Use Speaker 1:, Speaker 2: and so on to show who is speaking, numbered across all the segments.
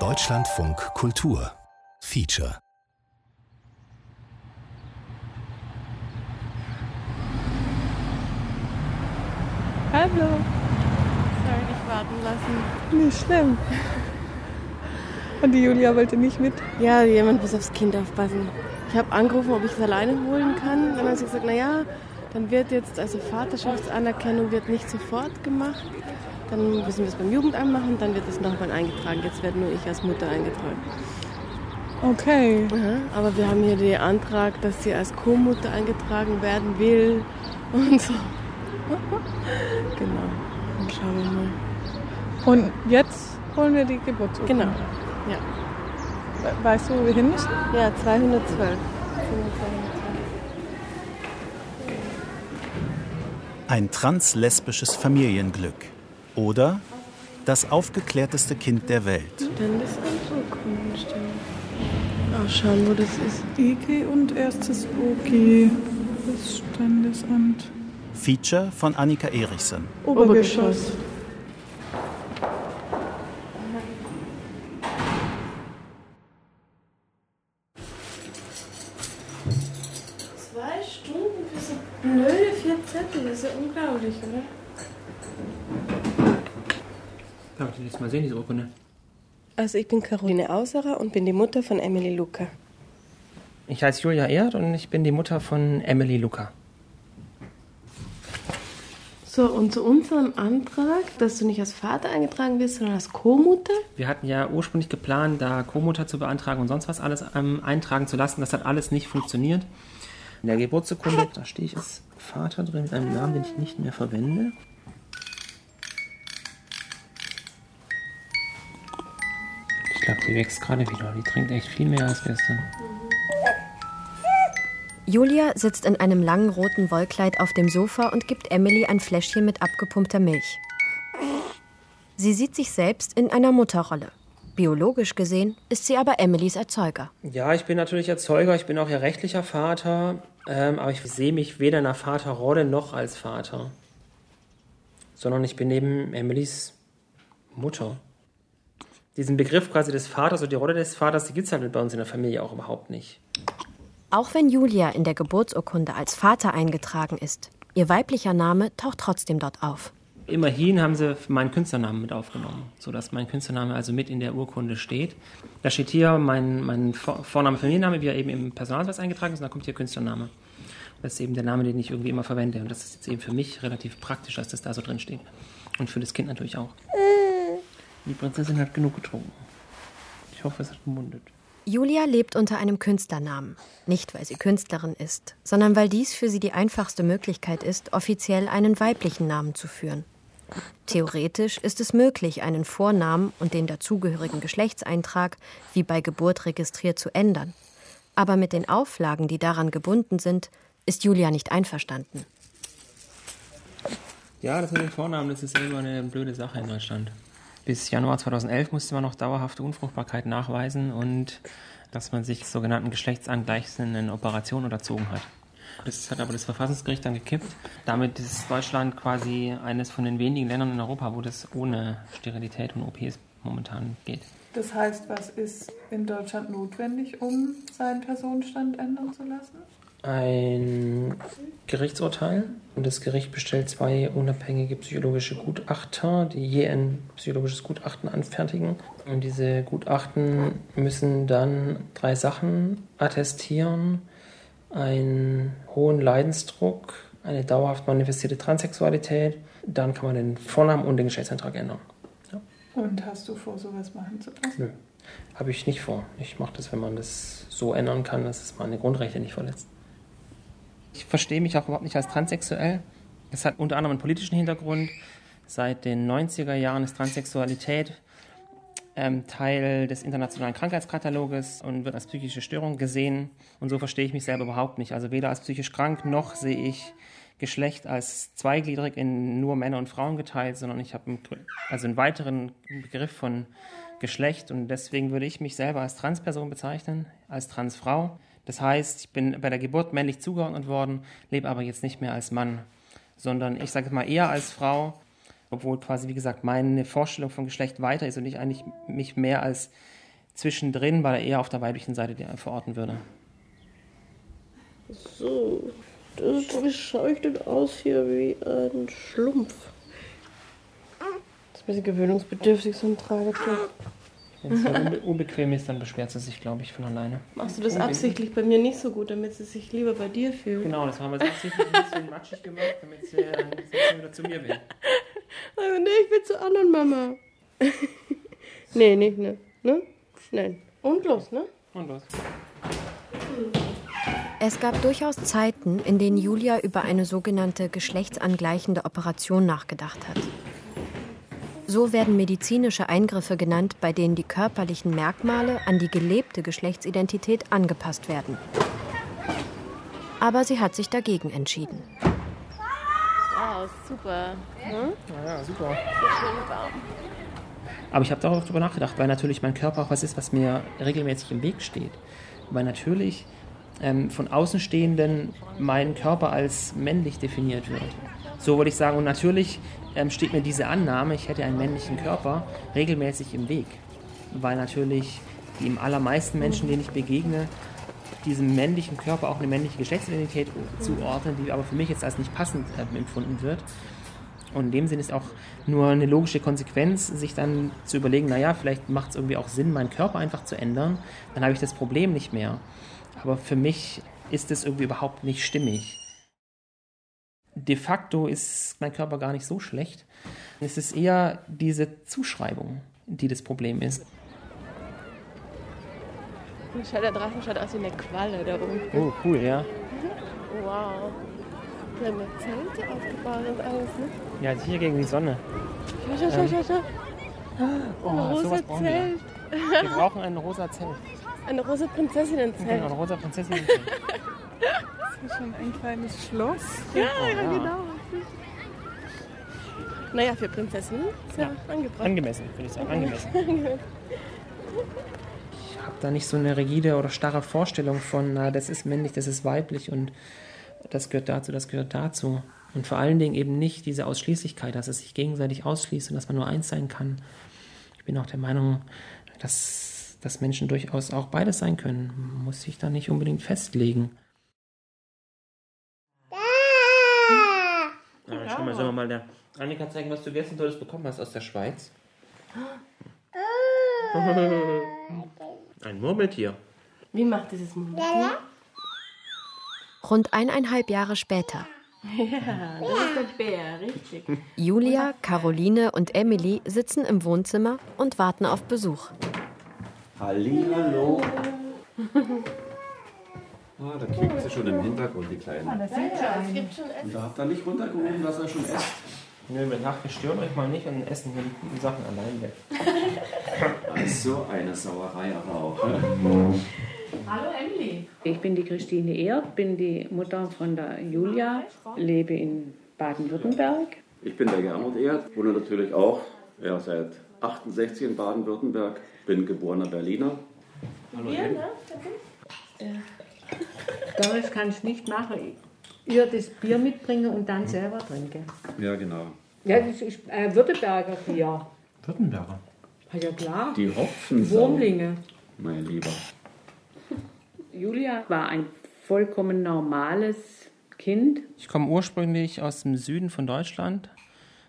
Speaker 1: Deutschlandfunk Kultur Feature
Speaker 2: Hallo.
Speaker 3: Soll dich warten lassen.
Speaker 2: Nicht schlimm. Und die Julia wollte nicht mit?
Speaker 3: Ja, jemand muss aufs Kind aufpassen. Ich habe angerufen, ob ich es alleine holen kann. Dann hat sie gesagt, naja, dann wird jetzt, also Vaterschaftsanerkennung wird nicht sofort gemacht. Dann müssen wir es beim Jugendamt machen, dann wird es nochmal eingetragen. Jetzt werde nur ich als Mutter eingetragen.
Speaker 2: Okay.
Speaker 3: Aha, aber wir haben hier den Antrag, dass sie als Co-Mutter eingetragen werden will und so. genau. Dann schauen wir mal.
Speaker 2: Und jetzt holen wir die Geburtsurkunde.
Speaker 3: Genau. Ja.
Speaker 2: We- Weißt du, wo wir hin müssen?
Speaker 3: Ja, 212.
Speaker 1: Ein translesbisches Familienglück oder das aufgeklärteste Kind der Welt.
Speaker 3: Standesamt Urkundenstelle. Auch schauen, wo das ist.
Speaker 2: IG und erstes OG. Das Standesamt.
Speaker 1: Feature von Annika Erichsen.
Speaker 2: Obergeschoss.
Speaker 3: Zwei Stunden für so blöde vier Zettel. Das ist ja unglaublich, oder?
Speaker 4: Die jetzt mal sehen, diese Urkunde?
Speaker 3: Also ich bin Caroline Auserer und bin die Mutter von Emily Luca.
Speaker 4: Ich heiße Julia Erd und ich bin die Mutter von Emily Luca.
Speaker 3: So, und zu unserem Antrag, dass du nicht als Vater eingetragen wirst, sondern als Co-Mutter.
Speaker 4: Wir hatten ja ursprünglich geplant, da Co-Mutter zu beantragen und sonst was alles ähm, eintragen zu lassen. Das hat alles nicht funktioniert. In der Geburtsurkunde, da stehe ich als Vater drin mit einem Namen, den ich nicht mehr verwende. Glaube, die wächst gerade wieder. Die trinkt echt viel mehr als gestern.
Speaker 5: Julia sitzt in einem langen roten Wollkleid auf dem Sofa und gibt Emily ein Fläschchen mit abgepumpter Milch. Sie sieht sich selbst in einer Mutterrolle. Biologisch gesehen ist sie aber Emilys Erzeuger.
Speaker 4: Ja, ich bin natürlich Erzeuger, ich bin auch ihr rechtlicher Vater, ähm, aber ich sehe mich weder in einer Vaterrolle noch als Vater, sondern ich bin eben Emilys Mutter. Diesen Begriff quasi des Vaters oder die Rolle des Vaters, die gibt es halt bei uns in der Familie auch überhaupt nicht.
Speaker 5: Auch wenn Julia in der Geburtsurkunde als Vater eingetragen ist, ihr weiblicher Name taucht trotzdem dort auf.
Speaker 4: Immerhin haben sie meinen Künstlernamen mit aufgenommen, sodass mein Künstlername also mit in der Urkunde steht. Da steht hier mein, mein Vor- Vorname, Familienname, wie er eben im Personalausweis eingetragen ist, und dann kommt hier Künstlername. Das ist eben der Name, den ich irgendwie immer verwende. Und das ist jetzt eben für mich relativ praktisch, dass das da so drin steht. Und für das Kind natürlich auch. Die Prinzessin hat genug getrunken. Ich hoffe, es hat gemundet.
Speaker 5: Julia lebt unter einem Künstlernamen. Nicht, weil sie Künstlerin ist, sondern weil dies für sie die einfachste Möglichkeit ist, offiziell einen weiblichen Namen zu führen. Theoretisch ist es möglich, einen Vornamen und den dazugehörigen Geschlechtseintrag wie bei Geburt registriert zu ändern. Aber mit den Auflagen, die daran gebunden sind, ist Julia nicht einverstanden.
Speaker 4: Ja, das mit dem Vornamen, das ist immer eine blöde Sache in Deutschland. Bis Januar 2011 musste man noch dauerhafte Unfruchtbarkeit nachweisen und dass man sich sogenannten geschlechtsangleichenden Operationen unterzogen hat. Das hat aber das Verfassungsgericht dann gekippt. Damit ist Deutschland quasi eines von den wenigen Ländern in Europa, wo das ohne Sterilität und OPs momentan geht.
Speaker 2: Das heißt, was ist in Deutschland notwendig, um seinen Personenstand ändern zu lassen?
Speaker 4: Ein Gerichtsurteil und das Gericht bestellt zwei unabhängige psychologische Gutachter, die je ein psychologisches Gutachten anfertigen. Und diese Gutachten müssen dann drei Sachen attestieren. Einen hohen Leidensdruck, eine dauerhaft manifestierte Transsexualität. Dann kann man den Vornamen und den Geschlechtseintrag ändern. Ja.
Speaker 2: Und hast du vor, sowas machen zu lassen?
Speaker 4: Nö, habe ich nicht vor. Ich mache das, wenn man das so ändern kann, dass es meine Grundrechte nicht verletzt. Ich verstehe mich auch überhaupt nicht als transsexuell. Das hat unter anderem einen politischen Hintergrund. Seit den 90er Jahren ist Transsexualität ähm, Teil des internationalen Krankheitskataloges und wird als psychische Störung gesehen. Und so verstehe ich mich selber überhaupt nicht. Also weder als psychisch krank noch sehe ich Geschlecht als zweigliedrig in nur Männer und Frauen geteilt, sondern ich habe einen, also einen weiteren Begriff von Geschlecht und deswegen würde ich mich selber als Transperson bezeichnen, als Transfrau. Das heißt, ich bin bei der Geburt männlich zugeordnet worden, lebe aber jetzt nicht mehr als Mann, sondern ich sage mal eher als Frau obwohl quasi, wie gesagt, meine Vorstellung von Geschlecht weiter ist und ich eigentlich mich mehr als zwischendrin, weil er eher auf der weiblichen Seite verorten würde.
Speaker 3: So, das, wie schaue ich denn aus hier wie ein Schlumpf? Das ist ein bisschen gewöhnungsbedürftig, so ein Tragetuch.
Speaker 4: Wenn es unbe unbequem ist, dann beschwert sie sich, glaube ich, von alleine.
Speaker 3: Machst du das absichtlich bei mir nicht so gut, damit sie sich lieber bei dir fühlt?
Speaker 4: Genau, das haben wir absichtlich ein bisschen matschig gemacht, damit sie, äh, wieder zu mir will.
Speaker 3: Also, nee, ich will zur anderen Mama. nee, nicht, ne? Ne? Nein. Und los, ne?
Speaker 4: Und los.
Speaker 5: Es gab durchaus Zeiten, in denen Julia über eine sogenannte geschlechtsangleichende Operation nachgedacht hat. So werden medizinische Eingriffe genannt, bei denen die körperlichen Merkmale an die gelebte Geschlechtsidentität angepasst werden. Aber sie hat sich dagegen entschieden.
Speaker 3: Wow, super. Hm?
Speaker 4: Ja, ja, super. Aber ich habe darüber nachgedacht, weil natürlich mein Körper auch was ist, was mir regelmäßig im Weg steht. Weil natürlich ähm, von Außenstehenden mein Körper als männlich definiert wird. So würde ich sagen. Und natürlich ähm, steht mir diese Annahme, ich hätte einen männlichen Körper, regelmäßig im Weg. Weil natürlich die im allermeisten Menschen, denen ich begegne, diesem männlichen Körper auch eine männliche Geschlechtsidentität zuordnen, die aber für mich jetzt als nicht passend äh, empfunden wird. Und in dem Sinne ist auch nur eine logische Konsequenz, sich dann zu überlegen, naja, vielleicht macht es irgendwie auch Sinn, meinen Körper einfach zu ändern. Dann habe ich das Problem nicht mehr. Aber für mich ist es irgendwie überhaupt nicht stimmig. De facto ist mein Körper gar nicht so schlecht. Es ist eher diese Zuschreibung, die das Problem ist.
Speaker 3: Schau, der Drachen schaut aus wie eine Qualle da oben.
Speaker 4: Oh, cool, ja.
Speaker 3: Wow. Ja Zelte aufgebaut und alles, ne?
Speaker 4: Ja, hier gegen die Sonne.
Speaker 3: Schau, schau, schau, schau.
Speaker 4: Oh,
Speaker 3: Ein rosa
Speaker 4: brauchen wir.
Speaker 3: Zelt.
Speaker 4: Wir brauchen ein rosa Zelt.
Speaker 3: Eine rosa Prinzessinnenzelt.
Speaker 4: Genau, ein rosa Prinzessin.
Speaker 2: Das ist schon ein kleines Schloss.
Speaker 3: Ja, ja, genau. Naja, für Prinzessinnen ist ja, angebracht.
Speaker 4: Angemessen, würde ich sagen. Angemessen. Ich habe da nicht so eine rigide oder starre Vorstellung von, na, das ist männlich, das ist weiblich und das gehört dazu, das gehört dazu. Und vor allen Dingen eben nicht diese Ausschließlichkeit, dass es sich gegenseitig ausschließt und dass man nur eins sein kann. Ich bin auch der Meinung, dass, dass Menschen durchaus auch beides sein können. Man muss sich da nicht unbedingt festlegen. Ja, schau mal, sollen wir mal der Annika zeigen, was du gestern Tolles bekommen hast aus der Schweiz? Ein Murmeltier.
Speaker 3: Wie macht dieses Murmeltier?
Speaker 5: Rund eineinhalb Jahre später.
Speaker 3: Ja, das ist der Bär, richtig.
Speaker 5: Julia, Caroline und Emily sitzen im Wohnzimmer und warten auf Besuch.
Speaker 6: Hallihallo. Ah, da kriegt sie schon im Hintergrund, die Kleine.
Speaker 2: Das sieht schon.
Speaker 3: Es gibt schon Essen.
Speaker 6: Und da habt ihr nicht runtergehoben, dass er schon esst.
Speaker 4: Nö, mit Nacht stört euch mal nicht und essen hier die guten Sachen allein weg.
Speaker 6: So eine Sauerei aber auch. Ne?
Speaker 2: Hallo Emily.
Speaker 7: Ich bin die Christine Erd, bin die Mutter von der Julia, lebe in Baden-Württemberg.
Speaker 6: Ich bin der Gernot Erd, wohne natürlich auch ja, seit 68 in Baden-Württemberg, bin geborener Berliner. Hallo Em.
Speaker 8: Das kann ich nicht machen. Ihr das Bier mitbringen und dann selber trinken.
Speaker 6: Ja, genau.
Speaker 8: Ja, das ist äh, Württemberger Bier.
Speaker 4: Württemberger.
Speaker 8: Ja klar.
Speaker 6: Die Hopfensau,
Speaker 8: Wurmlinge.
Speaker 6: mein Lieber.
Speaker 7: Julia war ein vollkommen normales Kind.
Speaker 4: Ich komme ursprünglich aus dem Süden von Deutschland,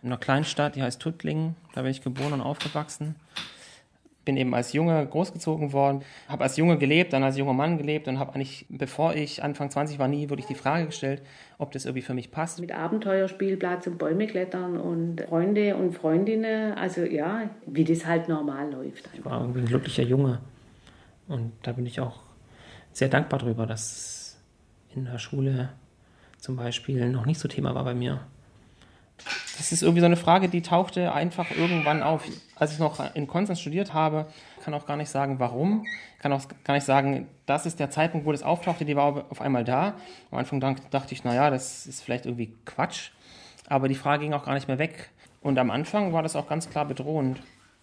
Speaker 4: in einer Kleinstadt, die heißt Tuttlingen. Da bin ich geboren und aufgewachsen. Bin eben als Junge großgezogen worden, habe als Junge gelebt, dann als junger Mann gelebt und habe eigentlich, bevor ich Anfang 20 war, nie wirklich die Frage gestellt, ob das irgendwie für mich passt.
Speaker 7: Mit Abenteuerspielplatz und Bäume klettern und Freunde und Freundinnen. Also ja, wie das halt normal läuft.
Speaker 4: Ich war irgendwie ein glücklicher Junge. Und da bin ich auch sehr dankbar drüber, dass in der Schule zum Beispiel noch nicht so Thema war bei mir. Das ist irgendwie so eine Frage, die tauchte einfach irgendwann auf. Als ich noch in Konstanz studiert habe, kann auch gar nicht sagen, warum. Kann auch gar nicht sagen, das ist der Zeitpunkt, wo das auftauchte, die war auf einmal da. Am Anfang dachte ich, naja, das ist vielleicht irgendwie Quatsch. Aber die Frage ging auch gar nicht mehr weg. Und am Anfang war das auch ganz klar bedrohend.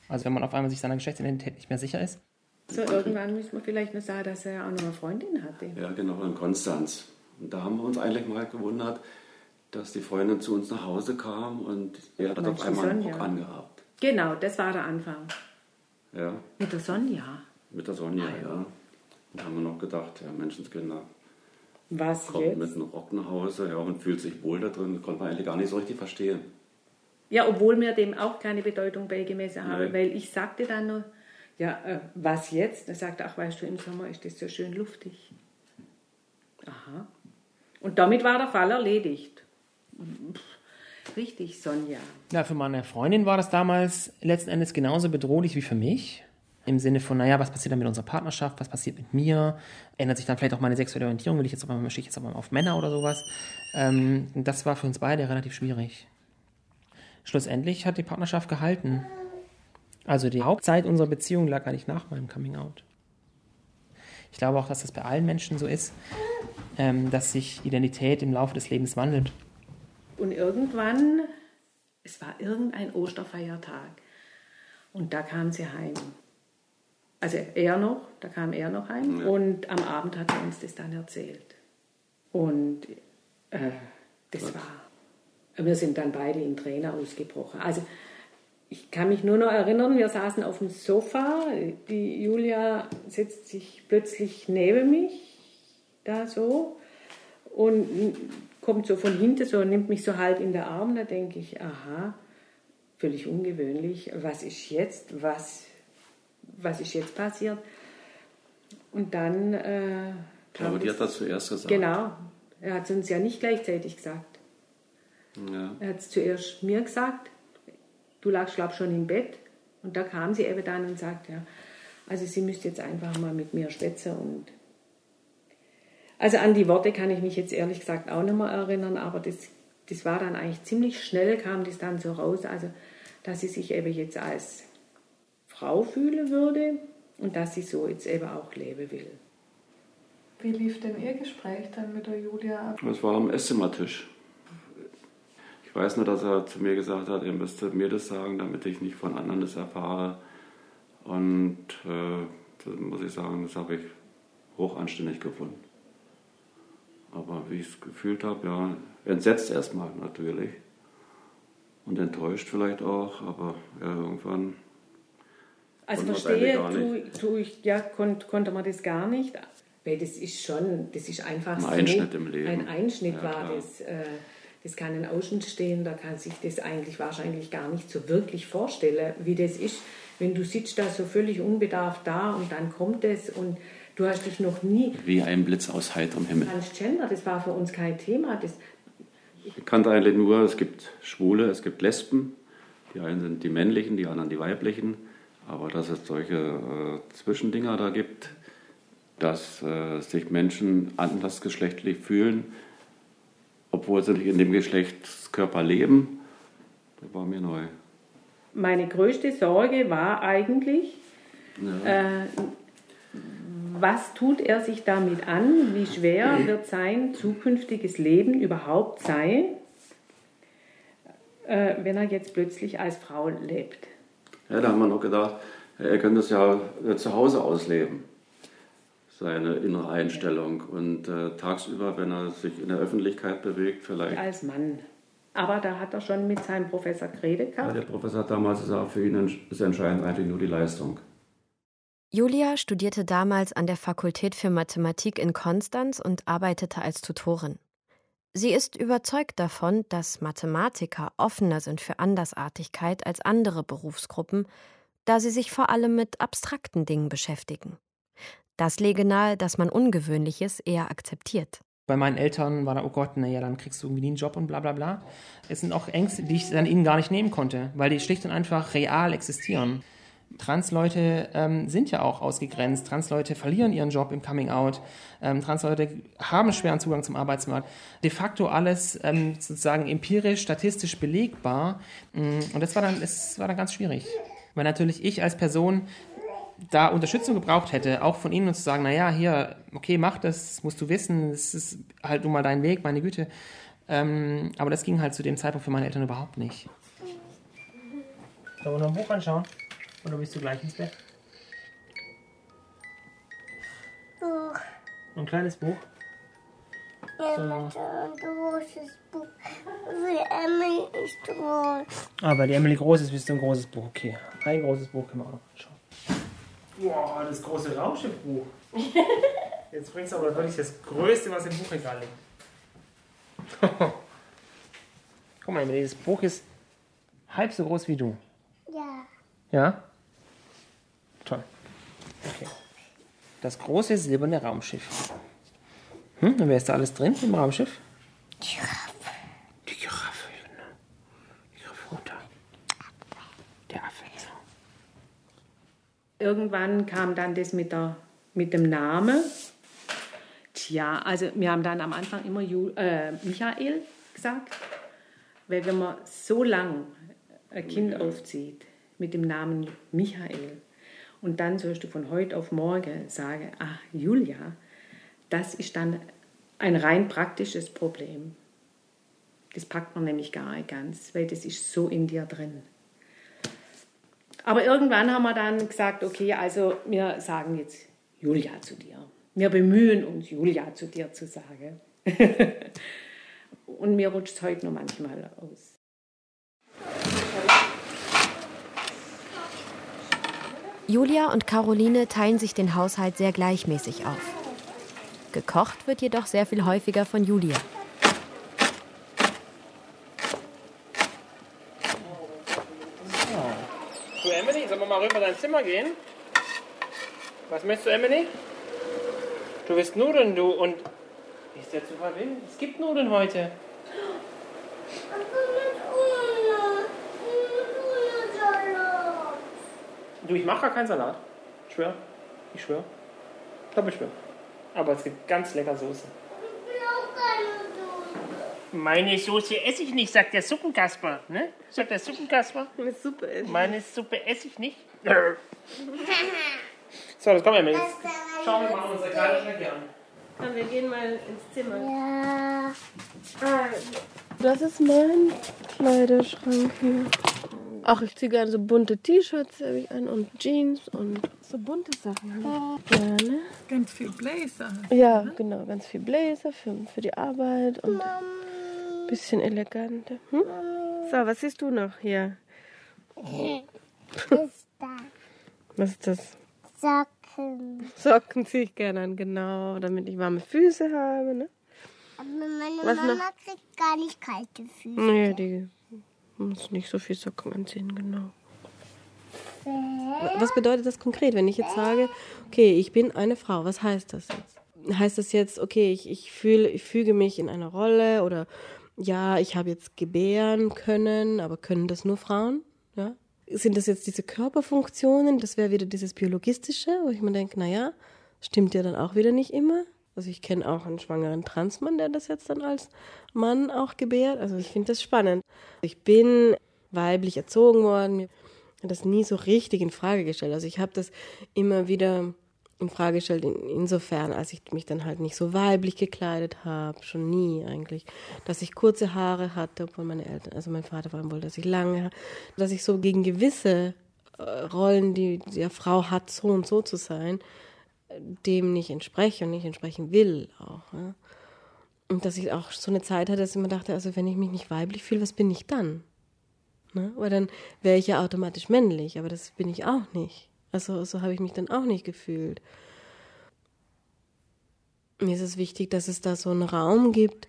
Speaker 4: Also wenn man auf einmal sich seiner Geschlechtsidentität nicht mehr sicher ist.
Speaker 7: So, irgendwann müssen wir vielleicht noch sagen, dass er auch noch eine Freundin hatte.
Speaker 6: Ja, genau, in Konstanz. Und da haben wir uns eigentlich mal gewundert, dass die Freundin zu uns nach Hause kam und er hat auf einmal einen
Speaker 7: Sonja.
Speaker 6: Rock angehabt.
Speaker 7: Genau, das war der Anfang.
Speaker 6: Ja,
Speaker 7: Mit der Sonja.
Speaker 6: mit der Sonja,
Speaker 7: Ah, ja.
Speaker 6: ja. Da haben wir noch gedacht, ja, Menschenskinder,
Speaker 7: Was
Speaker 6: kommt
Speaker 7: jetzt?
Speaker 6: mit einem Rock nach Hause ja, und fühlt sich wohl da drin. Das konnte man eigentlich gar nicht so richtig verstehen.
Speaker 7: Ja, obwohl mir dem auch keine Bedeutung beigemessen habe,
Speaker 6: Nein.
Speaker 7: weil ich sagte dann nur, ja, äh, was jetzt? Er sagte, ach, weißt du, im Sommer ist das so schön luftig. Aha. Und damit war der Fall erledigt. Richtig, Sonja.
Speaker 4: Ja, für meine Freundin war das damals letzten Endes genauso bedrohlich wie für mich. Im Sinne von, naja, was passiert dann mit unserer Partnerschaft, was passiert mit mir? Ändert sich dann vielleicht auch meine sexuelle Orientierung? Will ich jetzt auf einmal, ich jetzt auf auf Männer oder sowas? Ähm, das war für uns beide relativ schwierig. Schlussendlich hat die Partnerschaft gehalten. Also die Hauptzeit unserer Beziehung lag eigentlich nach meinem Coming Out. Ich glaube auch, dass das bei allen Menschen so ist, ähm, dass sich Identität im Laufe des Lebens wandelt.
Speaker 7: Und irgendwann, es war irgendein Osterfeiertag. Und da kam sie heim. Also er noch, da kam er noch heim.
Speaker 6: Ja.
Speaker 7: Und am Abend hat er uns das dann erzählt. Und äh, das war, wir sind dann beide in Tränen ausgebrochen. Also ich kann mich nur noch erinnern, wir saßen auf dem Sofa, die Julia setzt sich plötzlich neben mich, da so, und kommt so von hinten so und nimmt mich so halb in den Arm. Da denke ich, aha, völlig ungewöhnlich. Was ist jetzt? Was, was ist jetzt passiert? Und dann. Äh,
Speaker 6: Ja, aber die hat das zuerst gesagt.
Speaker 7: Genau. Er hat es uns ja nicht gleichzeitig gesagt.
Speaker 6: Ja.
Speaker 7: Er hat es zuerst mir gesagt. Du lagst, glaube ich, schon im Bett. Und da kam sie eben dann und sagte, ja, also sie müsste jetzt einfach mal mit mir schwätzen. Und also an die Worte kann ich mich jetzt ehrlich gesagt auch nicht mehr erinnern, aber das, das war dann eigentlich ziemlich schnell, kam das dann so raus, also dass sie sich eben jetzt als Frau fühlen würde und dass sie so jetzt eben auch leben will.
Speaker 2: Wie lief denn Ihr Gespräch dann mit der Julia ab?
Speaker 6: Das war am Esszimmertisch. Ich weiß nur, dass er zu mir gesagt hat, er müsste mir das sagen, damit ich nicht von anderen das erfahre. Und äh, das muss ich sagen, das habe ich hochanständig gefunden. Aber wie ich es gefühlt habe, ja, entsetzt erstmal natürlich. Und enttäuscht vielleicht auch, aber ja, irgendwann.
Speaker 7: Also verstehe,
Speaker 6: gar
Speaker 7: tu, ich, ja, kon, konnte man das gar nicht. Weil das ist schon, das ist einfach
Speaker 6: Ein
Speaker 7: so.
Speaker 6: Einschnitt im Leben.
Speaker 7: Ein Einschnitt
Speaker 6: Ja,
Speaker 7: war
Speaker 6: klar.
Speaker 7: das. Äh, das kann ein Außenstehender, kann sich das eigentlich wahrscheinlich gar nicht so wirklich vorstellen, wie das ist, wenn du sitzt da so völlig unbedarft da und dann kommt es und du hast dich noch nie
Speaker 6: Wie ein Blitz aus heiterem Himmel.
Speaker 7: Transgender, das war für uns kein Thema. Das,
Speaker 6: Ich kannte eigentlich nur, es gibt Schwule, es gibt Lesben. Die einen sind die männlichen, die anderen die weiblichen. Aber dass es solche äh, Zwischendinger da gibt, dass äh, sich Menschen andersgeschlechtlich fühlen, obwohl sie nicht in dem Geschlechtskörper leben, das war mir neu.
Speaker 7: meine größte Sorge war eigentlich, äh, was tut er sich damit an? Wie schwer wird sein zukünftiges Leben überhaupt sein, äh, wenn er jetzt plötzlich als Frau lebt?
Speaker 6: Ja, da haben wir noch gedacht, er könnte es ja äh, zu Hause ausleben, seine innere Einstellung. Und äh, tagsüber, wenn er sich in der Öffentlichkeit bewegt, vielleicht
Speaker 7: Als Mann. Aber da hat er schon mit seinem Professor geredet
Speaker 6: Ja, der Professor hat damals gesagt, für ihn ist entscheidend eigentlich nur die Leistung.
Speaker 5: Julia studierte damals an der Fakultät für Mathematik in Konstanz und arbeitete als Tutorin. Sie ist überzeugt davon, dass Mathematiker offener sind für Andersartigkeit als andere Berufsgruppen, da sie sich vor allem mit abstrakten Dingen beschäftigen. Das lege nahe, dass man Ungewöhnliches eher akzeptiert.
Speaker 4: Bei meinen Eltern war da, oh Gott, naja, dann kriegst du irgendwie nie einen Job und bla bla bla. Es sind auch Ängste, die ich dann ihnen gar nicht nehmen konnte, weil die schlicht und einfach real existieren. Transleute ähm, sind ja auch ausgegrenzt. Transleute verlieren ihren Job im Coming Out. Ähm, Transleute haben schweren Zugang zum Arbeitsmarkt. De facto alles ähm, sozusagen empirisch, statistisch belegbar. Mm, Und das war dann, das war dann ganz schwierig. Weil natürlich ich als Person da Unterstützung gebraucht hätte, auch von ihnen und zu sagen, naja, hier, okay, mach das, musst du wissen, das ist halt nun mal dein Weg, meine Güte. Ähm, aber das ging halt zu dem Zeitpunkt für meine Eltern überhaupt nicht. Sollen wir noch ein Buch anschauen? Oder bist du gleich ins Bett?
Speaker 9: Buch.
Speaker 4: Ein kleines Buch?
Speaker 9: Ja, so. ein großes Buch. Wie Emily ist groß.
Speaker 4: Ah, weil die Emily groß ist, bist du ein großes Buch. Okay, ein großes Buch können wir auch noch anschauen. Wow, das große Raumschiffbuch. Jetzt bringst du aber wirklich das Größte, was im Buchregal liegt. Guck mal, Emily, das Buch ist halb so groß wie du.
Speaker 9: Ja.
Speaker 4: Ja? Toll. Okay. Das große silberne Raumschiff. Hm, und wer ist da alles drin im Raumschiff?
Speaker 9: Giraffe.
Speaker 4: Die Giraffe, genau. Die Giraffe Der Affe.
Speaker 7: Irgendwann kam dann das mit, der, mit dem Namen. Tja, also wir haben dann am Anfang immer Ju, äh, Michael gesagt, weil wenn man so lang ein Kind aufzieht mit dem Namen Michael und dann sollst du von heute auf morgen sagen, ach Julia, das ist dann ein rein praktisches Problem. Das packt man nämlich gar nicht ganz, weil das ist so in dir drin. Aber irgendwann haben wir dann gesagt, okay, also wir sagen jetzt Julia zu dir. Wir bemühen uns, Julia zu dir zu sagen. Und mir rutscht es heute noch manchmal aus.
Speaker 5: Julia und Caroline teilen sich den Haushalt sehr gleichmäßig auf. Gekocht wird jedoch sehr viel häufiger von Julia.
Speaker 4: Du, Emily, sollen wir mal rüber in dein Zimmer gehen? Was möchtest du, Emily? Du willst Nudeln, du, und... Wie ist der Zufall will? Es gibt Nudeln heute. Du, ich mache gar keinen Salat. Ich schwör. Ich schwör. Ich glaube, ich schwör. Aber es gibt ganz lecker Soße. Meine Soße esse ich nicht, sagt der Suppenkasper. Ne? Sagt der Suppenkasper.
Speaker 3: Meine Suppe esse ich
Speaker 4: Meine Suppe esse ich nicht. so, jetzt kommen wir mit. Jetzt schauen wir mal unsere kleine Schnecke an.
Speaker 3: Komm, wir gehen mal ins Zimmer.
Speaker 9: Ja.
Speaker 3: Das ist mein Kleiderschrank hier. Ach, ich ziehe gerne so bunte T-Shirts habe ich an und Jeans und so bunte Sachen. Gerne.
Speaker 2: Ganz viel Blazer.
Speaker 3: Ja, genau, ganz viel Blazer für, für die Arbeit und ein bisschen eleganter. Hm? So, was siehst du noch hier?
Speaker 9: Ist da.
Speaker 3: Was ist das?
Speaker 9: Socken.
Speaker 3: Socken ziehe ich gerne an, genau, damit ich warme Füße habe. Ne?
Speaker 9: Aber meine
Speaker 3: Was
Speaker 9: Mama
Speaker 3: noch?
Speaker 9: kriegt gar nicht kalte Füße.
Speaker 3: Nee, die muss nicht so viel Socken anziehen, genau. Was bedeutet das konkret, wenn ich jetzt sage, okay, ich bin eine Frau, was heißt das jetzt? Heißt das jetzt, okay, ich, ich, fühle, ich füge mich in eine Rolle oder ja, ich habe jetzt gebären können, aber können das nur Frauen? Ja? Sind das jetzt diese Körperfunktionen? Das wäre wieder dieses Biologistische, wo ich mir denke, naja, stimmt ja dann auch wieder nicht immer. Also ich kenne auch einen schwangeren Transmann, der das jetzt dann als Mann auch gebärt. Also ich finde das spannend. Ich bin weiblich erzogen worden, mir hat das nie so richtig in Frage gestellt. Also ich habe das immer wieder in Frage gestellt, in, insofern, als ich mich dann halt nicht so weiblich gekleidet habe, schon nie eigentlich, dass ich kurze Haare hatte, obwohl meine Eltern, also mein Vater vor allem wollte, dass ich lange, dass ich so gegen gewisse äh, Rollen, die die Frau hat, so und so zu sein, dem nicht entspreche und nicht entsprechen will auch. Ja? Und dass ich auch so eine Zeit hatte, dass ich mir dachte, also wenn ich mich nicht weiblich fühle, was bin ich dann? Ne? Weil dann wäre ich ja automatisch männlich, aber das bin ich auch nicht. Also so habe ich mich dann auch nicht gefühlt. Mir ist es wichtig, dass es da so einen Raum gibt,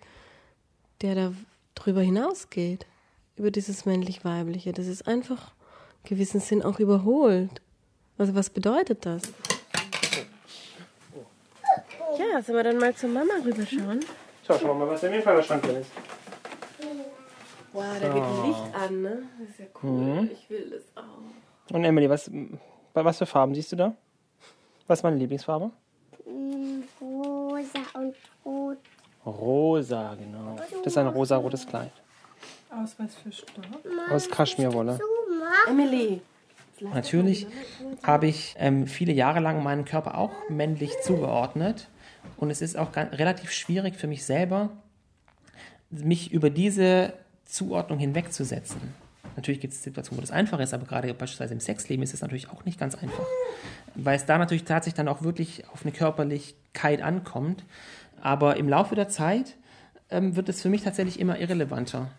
Speaker 3: der da drüber hinausgeht, über dieses männlich-weibliche. Das ist einfach gewissen Sinn auch überholt. Also was bedeutet das? Ja, sollen wir dann mal zur Mama rüberschauen?
Speaker 4: So, schauen wir mal, was in dem Kleiderschrank drin ist.
Speaker 3: Wow, da geht ein Licht an, ne? Das ist ja cool. Ich will das auch.
Speaker 4: Und Emily, was, was für Farben siehst du da? Was ist meine Lieblingsfarbe?
Speaker 9: Rosa und rot.
Speaker 4: Rosa, genau. Das ist ein rosa-rotes Kleid.
Speaker 2: Aus was für Stoff?
Speaker 4: Aus Kaschmirwolle.
Speaker 3: Emily.
Speaker 4: Natürlich habe ich ähm, viele Jahre lang meinen Körper auch männlich zugeordnet. Und es ist auch ga- relativ schwierig für mich selber, mich über diese Zuordnung hinwegzusetzen. Natürlich gibt es Situationen, wo das einfach ist, aber gerade beispielsweise im Sexleben ist es natürlich auch nicht ganz einfach. Weil es da natürlich tatsächlich dann auch wirklich auf eine Körperlichkeit ankommt. Aber im Laufe der Zeit ähm, wird es für mich tatsächlich immer irrelevanter.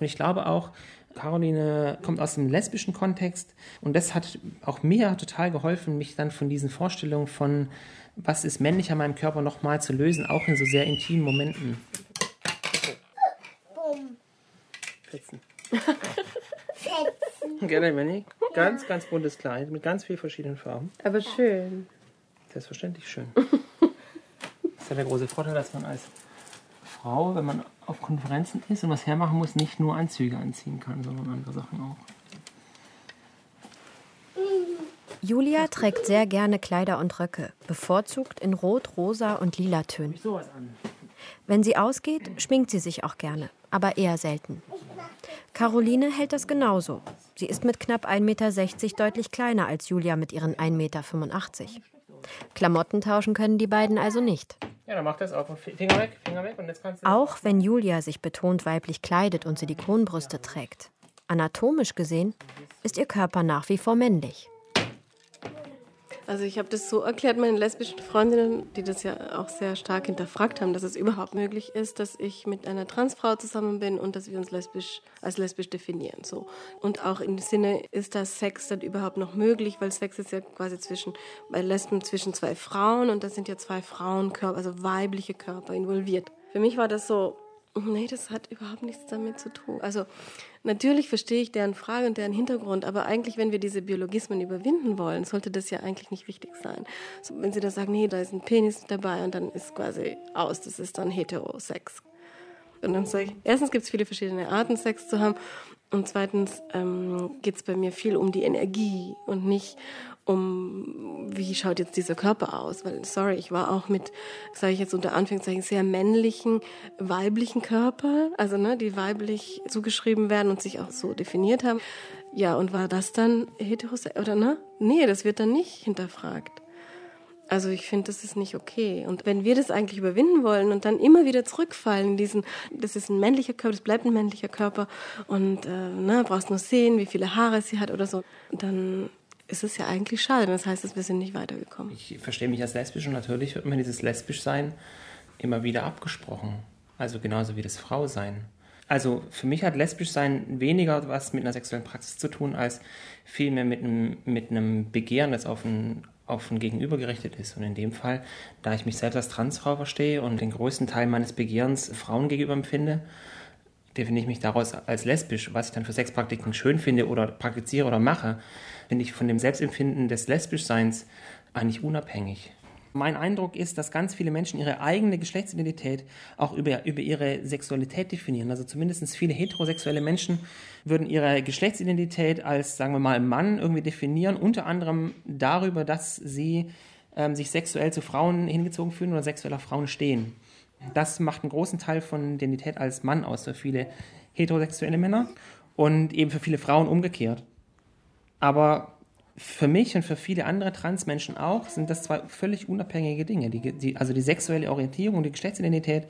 Speaker 4: Und ich glaube auch, Caroline kommt aus dem lesbischen Kontext und das hat auch mir total geholfen, mich dann von diesen Vorstellungen von, was ist männlich an meinem Körper, nochmal zu lösen, auch in so sehr intimen Momenten.
Speaker 9: Bumm.
Speaker 4: Fetzen.
Speaker 9: Fetzen.
Speaker 4: Gerne, Manny. Ganz, ganz buntes Kleid mit ganz vielen verschiedenen Farben.
Speaker 3: Aber schön.
Speaker 4: Selbstverständlich schön. Das ist ja der große Vorteil, dass man als Frau, wenn man auf Konferenzen ist und was hermachen muss, nicht nur Anzüge anziehen kann, sondern andere Sachen auch.
Speaker 5: Julia trägt sehr gerne Kleider und Röcke, bevorzugt in Rot, Rosa und Lila Tönen. Wenn sie ausgeht, schminkt sie sich auch gerne, aber eher selten. Caroline hält das genauso. Sie ist mit knapp 1,60 Meter deutlich kleiner als Julia mit ihren 1,85 Meter. Klamotten tauschen können die beiden also nicht.
Speaker 4: Ja, dann mach das auf. Finger weg, Finger weg. Und jetzt kannst du.
Speaker 5: Auch wenn Julia sich betont weiblich kleidet und Silikonbrüste trägt. Anatomisch gesehen ist ihr Körper nach wie vor männlich.
Speaker 3: Also ich habe das so erklärt meinen lesbischen Freundinnen, die das ja auch sehr stark hinterfragt haben, dass es überhaupt möglich ist, dass ich mit einer Transfrau zusammen bin und dass wir uns lesbisch als lesbisch definieren. So und auch im Sinne ist das Sex dann überhaupt noch möglich, weil Sex ist ja quasi zwischen bei Lesben zwischen zwei Frauen und da sind ja zwei Frauenkörper, also weibliche Körper involviert. Für mich war das so Nee, das hat überhaupt nichts damit zu tun. Also natürlich verstehe ich deren Frage und deren Hintergrund, aber eigentlich, wenn wir diese Biologismen überwinden wollen, sollte das ja eigentlich nicht wichtig sein. So, wenn sie dann sagen, nee, da ist ein Penis dabei und dann ist quasi aus, das ist dann Heterosex. Und dann sage ich, erstens gibt es viele verschiedene Arten, Sex zu haben. Und zweitens ähm, geht es bei mir viel um die Energie und nicht um, wie schaut jetzt dieser Körper aus? Weil, sorry, ich war auch mit, sage ich jetzt unter Anführungszeichen, sehr männlichen, weiblichen Körper, also ne, die weiblich zugeschrieben werden und sich auch so definiert haben. Ja, und war das dann heterosexuell oder ne? Nee, das wird dann nicht hinterfragt. Also ich finde, das ist nicht okay. Und wenn wir das eigentlich überwinden wollen und dann immer wieder zurückfallen in diesen, das ist ein männlicher Körper, das bleibt ein männlicher Körper und äh, ne, brauchst nur sehen, wie viele Haare sie hat oder so, dann ist es ja eigentlich schade. Das heißt, wir sind nicht weitergekommen.
Speaker 4: Ich verstehe mich als lesbisch und natürlich wird mir dieses Lesbischsein immer wieder abgesprochen. Also genauso wie das Frausein. Also für mich hat Lesbischsein weniger was mit einer sexuellen Praxis zu tun, als vielmehr mit einem, mit einem Begehren, das auf ein, auf ein Gegenüber gerichtet ist. Und in dem Fall, da ich mich selbst als Transfrau verstehe und den größten Teil meines Begehrens Frauen gegenüber empfinde, definiere ich mich daraus als lesbisch. Was ich dann für Sexpraktiken schön finde oder praktiziere oder mache, bin ich von dem Selbstempfinden des Lesbischseins eigentlich unabhängig. Mein Eindruck ist, dass ganz viele Menschen ihre eigene Geschlechtsidentität auch über, über ihre Sexualität definieren. Also zumindest viele heterosexuelle Menschen würden ihre Geschlechtsidentität als, sagen wir mal, Mann irgendwie definieren, unter anderem darüber, dass sie ähm, sich sexuell zu Frauen hingezogen fühlen oder sexueller Frauen stehen. Das macht einen großen Teil von Identität als Mann aus für viele heterosexuelle Männer und eben für viele Frauen umgekehrt. Aber für mich und für viele andere Transmenschen auch sind das zwei völlig unabhängige Dinge. Die, die, also die sexuelle Orientierung und die Geschlechtsidentität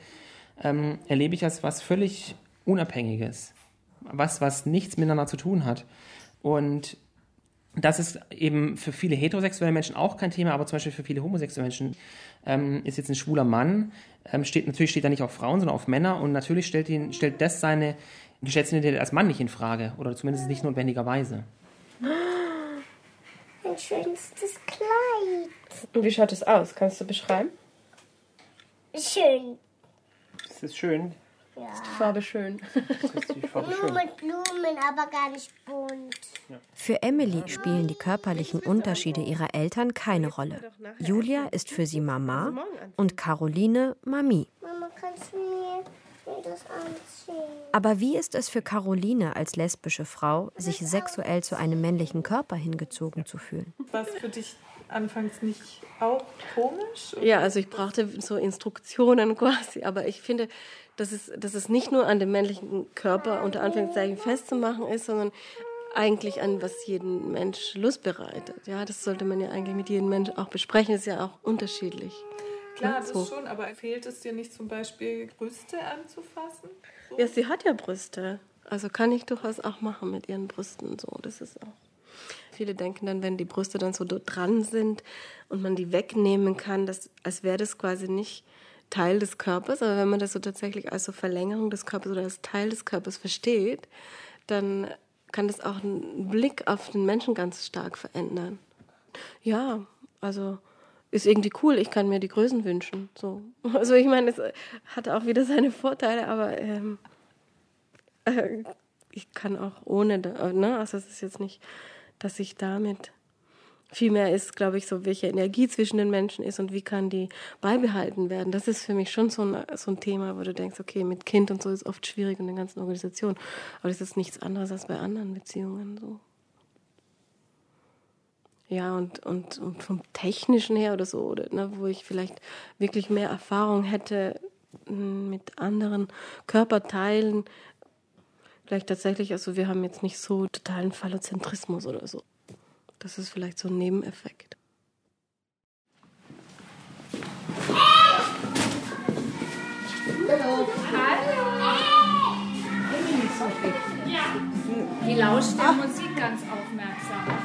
Speaker 4: ähm, erlebe ich als was völlig Unabhängiges. Was, was nichts miteinander zu tun hat. Und das ist eben für viele heterosexuelle Menschen auch kein Thema, aber zum Beispiel für viele homosexuelle Menschen ähm, ist jetzt ein schwuler Mann, ähm, steht, natürlich steht er nicht auf Frauen, sondern auf Männer und natürlich stellt, ihn, stellt das seine Geschlechtsidentität als Mann nicht in Frage oder zumindest nicht notwendigerweise.
Speaker 9: Ein schönstes Kleid.
Speaker 3: Und wie schaut es aus? Kannst du beschreiben?
Speaker 9: Schön.
Speaker 4: Ist schön.
Speaker 9: Ja.
Speaker 3: Ist die Farbe schön?
Speaker 4: Ist die Farbe
Speaker 9: Nur
Speaker 4: schön.
Speaker 9: mit Blumen, aber gar nicht bunt.
Speaker 5: Für Emily spielen die körperlichen Unterschiede ihrer Eltern keine Rolle. Julia ist für sie Mama und Caroline Mami.
Speaker 9: Mama, kannst du mir?
Speaker 5: Aber wie ist es für Caroline als lesbische Frau, sich sexuell zu einem männlichen Körper hingezogen zu fühlen?
Speaker 2: War es für dich anfangs nicht auch komisch?
Speaker 3: Ja, also ich brauchte so Instruktionen quasi, aber ich finde, dass es, dass es nicht nur an dem männlichen Körper unter Anführungszeichen festzumachen ist, sondern eigentlich an was jeden Mensch Lust bereitet. Ja, das sollte man ja eigentlich mit jedem Mensch auch besprechen, ist ja auch unterschiedlich.
Speaker 2: Klar,
Speaker 3: So.
Speaker 2: das schon, aber fehlt es dir nicht zum Beispiel, Brüste anzufassen? So?
Speaker 3: Ja, sie hat ja Brüste. Also kann ich durchaus auch machen mit ihren Brüsten. So, das ist auch. Viele denken dann, wenn die Brüste dann so dran sind und man die wegnehmen kann, dass, als wäre das quasi nicht Teil des Körpers, aber wenn man das so tatsächlich als so Verlängerung des Körpers oder als Teil des Körpers versteht, dann kann das auch einen Blick auf den Menschen ganz stark verändern. Ja, also ist irgendwie cool. Ich kann mir die Größen wünschen. So. Also ich meine, es hat auch wieder seine Vorteile, aber ähm, äh, ich kann auch ohne, ne? Also es ist jetzt nicht, dass ich damit Vielmehr ist, glaube ich, so, welche Energie zwischen den Menschen ist und wie kann die beibehalten werden. Das ist für mich schon so ein, so ein Thema, wo du denkst, okay, mit Kind und so ist oft schwierig in der ganzen Organisation. Aber das ist nichts anderes als bei anderen Beziehungen so. Ja, und, und, und vom Technischen her oder so, oder, ne, wo ich vielleicht wirklich mehr Erfahrung hätte hm, mit anderen Körperteilen. Vielleicht tatsächlich, also wir haben jetzt nicht so totalen Phallozentrismus oder so. Das ist vielleicht so ein Nebeneffekt.
Speaker 10: Hallo. Ja. Die lauscht der Musik ganz aufmerksam.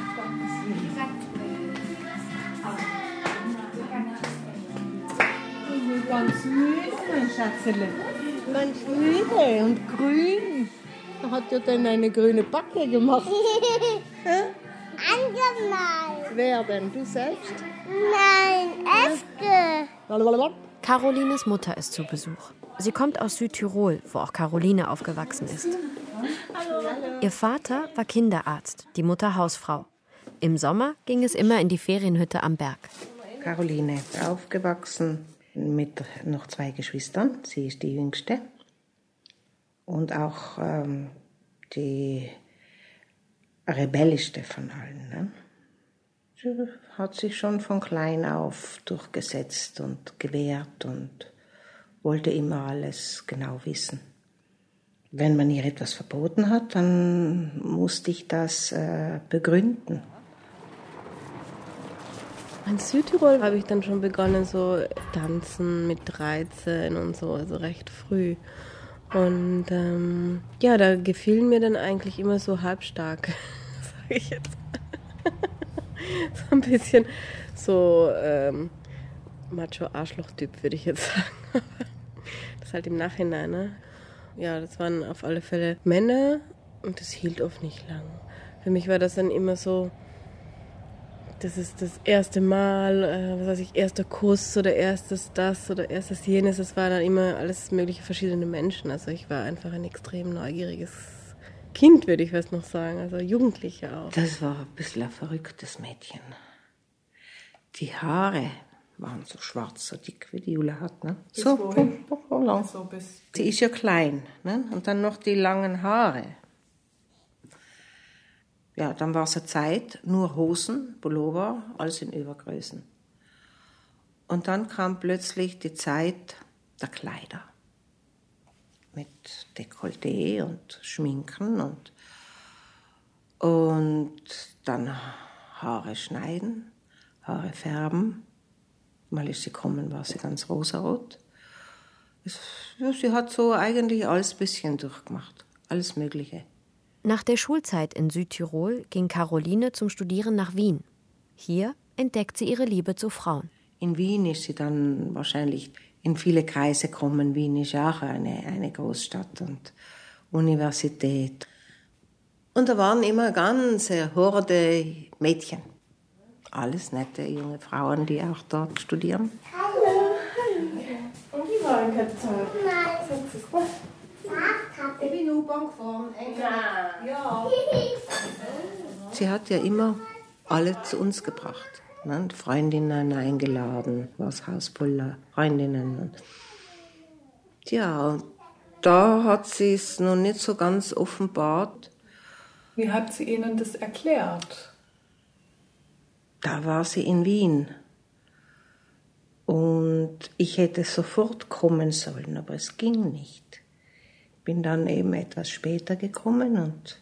Speaker 8: Ganz müde, mein Schatzele. Ganz müde und grün. Er hat ja dann eine grüne Backe gemacht.
Speaker 9: Angemalt.
Speaker 8: Wer denn? Du selbst?
Speaker 9: Nein, Eske.
Speaker 5: Carolines Mutter ist zu Besuch. Sie kommt aus Südtirol, wo auch Caroline aufgewachsen ist. Ihr Vater war Kinderarzt, die Mutter Hausfrau. Im Sommer ging es immer in die Ferienhütte am Berg.
Speaker 11: Caroline, aufgewachsen mit noch zwei Geschwistern. Sie ist die jüngste. Und auch ähm, die rebellischste von allen. Ne? Sie hat sich schon von klein auf durchgesetzt und gewehrt und wollte immer alles genau wissen. Wenn man ihr etwas verboten hat, dann musste ich das äh, begründen.
Speaker 3: In Südtirol habe ich dann schon begonnen, so tanzen mit 13 und so, also recht früh. Und ähm, ja, da gefielen mir dann eigentlich immer so halbstark, sage ich jetzt. so ein bisschen so ähm, Macho-Arschloch-Typ, würde ich jetzt sagen. das halt im Nachhinein, ne? Ja, das waren auf alle Fälle Männer und das hielt oft nicht lang. Für mich war das dann immer so, das ist das erste Mal, äh, was weiß ich, erster Kuss oder erstes das oder erstes jenes. Es war dann immer alles mögliche verschiedene Menschen. Also ich war einfach ein extrem neugieriges Kind, würde ich fast noch sagen. Also Jugendliche auch.
Speaker 11: Das war ein bisschen ein verrücktes Mädchen. Die Haare waren so schwarz, so dick wie die Jule hat. Ne?
Speaker 2: Bis
Speaker 11: so,
Speaker 2: wohin?
Speaker 11: so, so lang.
Speaker 2: So bis
Speaker 11: Sie ist ja klein. Ne? Und dann noch die langen Haare. Ja, dann war es eine Zeit, nur Hosen, Pullover, alles in Übergrößen. Und dann kam plötzlich die Zeit der Kleider. Mit Dekolleté und Schminken und, und dann Haare schneiden, Haare färben. Mal ist sie gekommen, war sie ganz rosarot. Es, ja, sie hat so eigentlich alles ein bisschen durchgemacht, alles Mögliche.
Speaker 5: Nach der Schulzeit in Südtirol ging Caroline zum Studieren nach Wien. Hier entdeckt sie ihre Liebe zu Frauen.
Speaker 11: In Wien ist sie dann wahrscheinlich in viele Kreise gekommen. Wien ist auch eine, eine Großstadt und Universität. Und da waren immer ganze Horde Mädchen. Alles nette junge Frauen, die auch dort studieren.
Speaker 8: Und die waren Zeit.
Speaker 9: Nein.
Speaker 8: Ich bin U-Bahn gefahren. Ja.
Speaker 11: Sie hat ja immer alle zu uns gebracht. Ne? Freundinnen eingeladen, war das Haus voller Freundinnen. Ja, und da hat sie es noch nicht so ganz offenbart.
Speaker 2: Wie hat sie Ihnen das erklärt?
Speaker 11: Da war sie in Wien. Und ich hätte sofort kommen sollen, aber es ging nicht. Bin dann eben etwas später gekommen und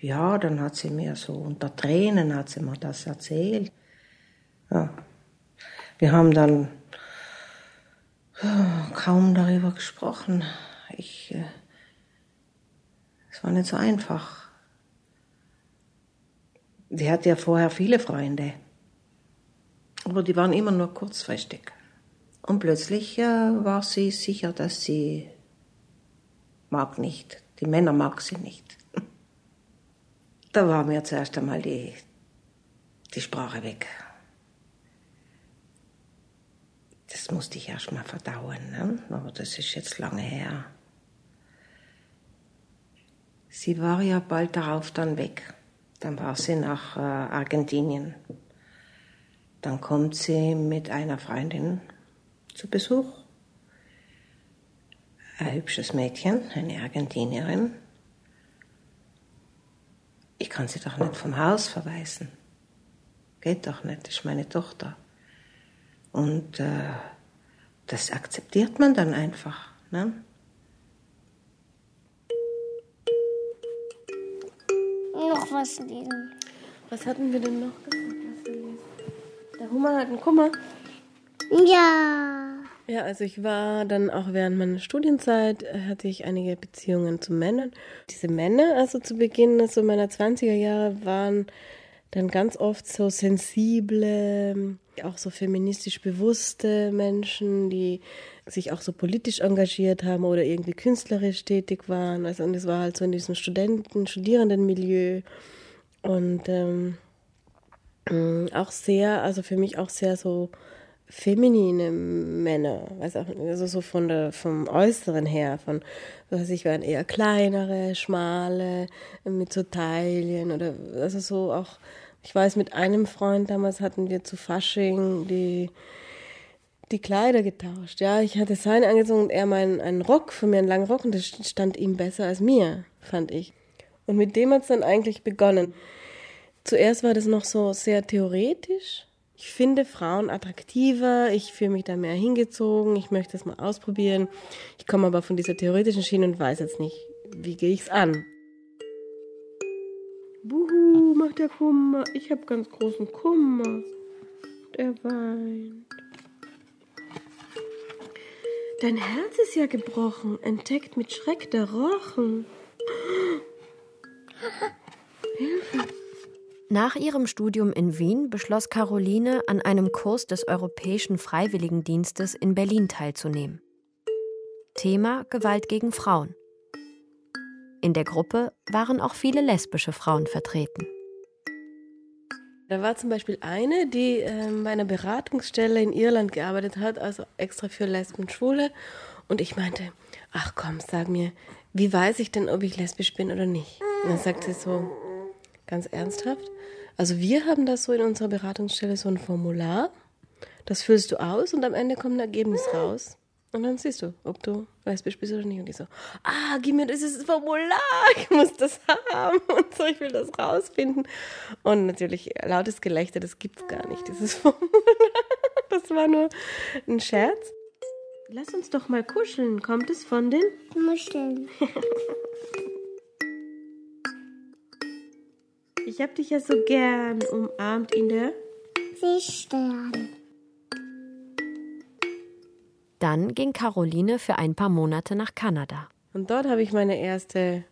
Speaker 11: ja, dann hat sie mir so unter Tränen hat sie mir das erzählt. Ja. Wir haben dann kaum darüber gesprochen. Ich, äh, es war nicht so einfach. Sie hatte ja vorher viele Freunde, aber die waren immer nur kurzfristig. Und plötzlich äh, war sie sicher, dass sie mag nicht. Die Männer mag sie nicht. Da war mir zuerst einmal die, die Sprache weg. Das musste ich erst mal verdauen, ne? aber das ist jetzt lange her. Sie war ja bald darauf dann weg. Dann war sie nach äh, Argentinien. Dann kommt sie mit einer Freundin zu Besuch. Ein hübsches Mädchen, eine Argentinierin. Ich kann sie doch nicht vom Haus verweisen. Geht doch nicht, das ist meine Tochter. Und äh, das akzeptiert man dann einfach. Ne?
Speaker 9: Noch was lesen.
Speaker 3: Was hatten wir denn noch gesagt? Der Hummer hat einen Kummer.
Speaker 9: Ja.
Speaker 3: Ja, also ich war dann auch während meiner Studienzeit, äh, hatte ich einige Beziehungen zu Männern. Diese Männer, also zu Beginn so meiner 20er Jahre, waren dann ganz oft so sensible, auch so feministisch bewusste Menschen, die sich auch so politisch engagiert haben oder irgendwie künstlerisch tätig waren. Also und es war halt so in diesem Studenten, Studierendenmilieu und ähm, auch sehr, also für mich auch sehr so feminine Männer, weiß auch, also so von der, vom Äußeren her, von, was ich waren eher kleinere, schmale, mit so Taillen oder, also so auch, ich weiß, mit einem Freund damals hatten wir zu Fasching die, die Kleider getauscht. Ja, ich hatte seinen angezogen und er meinen einen Rock von mir, einen langen Rock und das stand ihm besser als mir, fand ich. Und mit dem hat es dann eigentlich begonnen. Zuerst war das noch so sehr theoretisch. Ich finde Frauen attraktiver, ich fühle mich da mehr hingezogen, ich möchte es mal ausprobieren. Ich komme aber von dieser theoretischen Schiene und weiß jetzt nicht, wie gehe ich es an. Buhu, macht der Kummer. Ich habe ganz großen Kummer. Der weint. Dein Herz ist ja gebrochen, entdeckt mit Schreck der Rochen. Hilfe.
Speaker 5: Nach ihrem Studium in Wien beschloss Caroline, an einem Kurs des Europäischen Freiwilligendienstes in Berlin teilzunehmen. Thema Gewalt gegen Frauen. In der Gruppe waren auch viele lesbische Frauen vertreten.
Speaker 3: Da war zum Beispiel eine, die ähm, bei einer Beratungsstelle in Irland gearbeitet hat, also extra für Lesben und Schwule. Und ich meinte, ach komm, sag mir, wie weiß ich denn, ob ich lesbisch bin oder nicht? Und dann sagt sie so, ganz ernsthaft, also wir haben das so in unserer Beratungsstelle, so ein Formular, das füllst du aus und am Ende kommt ein Ergebnis raus. Und dann siehst du, ob du lesbisch bist oder nicht. Und ich so, ah, gib mir dieses Formular, ich muss das haben und so, ich will das rausfinden. Und natürlich lautes Gelächter, das gibt's gar nicht, dieses Formular. Das war nur ein Scherz. Lass uns doch mal kuscheln. Kommt es von den
Speaker 9: Muscheln?
Speaker 3: Ich hab dich ja so gern umarmt in der
Speaker 9: Seestern.
Speaker 5: Dann ging Caroline für ein paar Monate nach Kanada.
Speaker 3: Und dort habe ich meine erste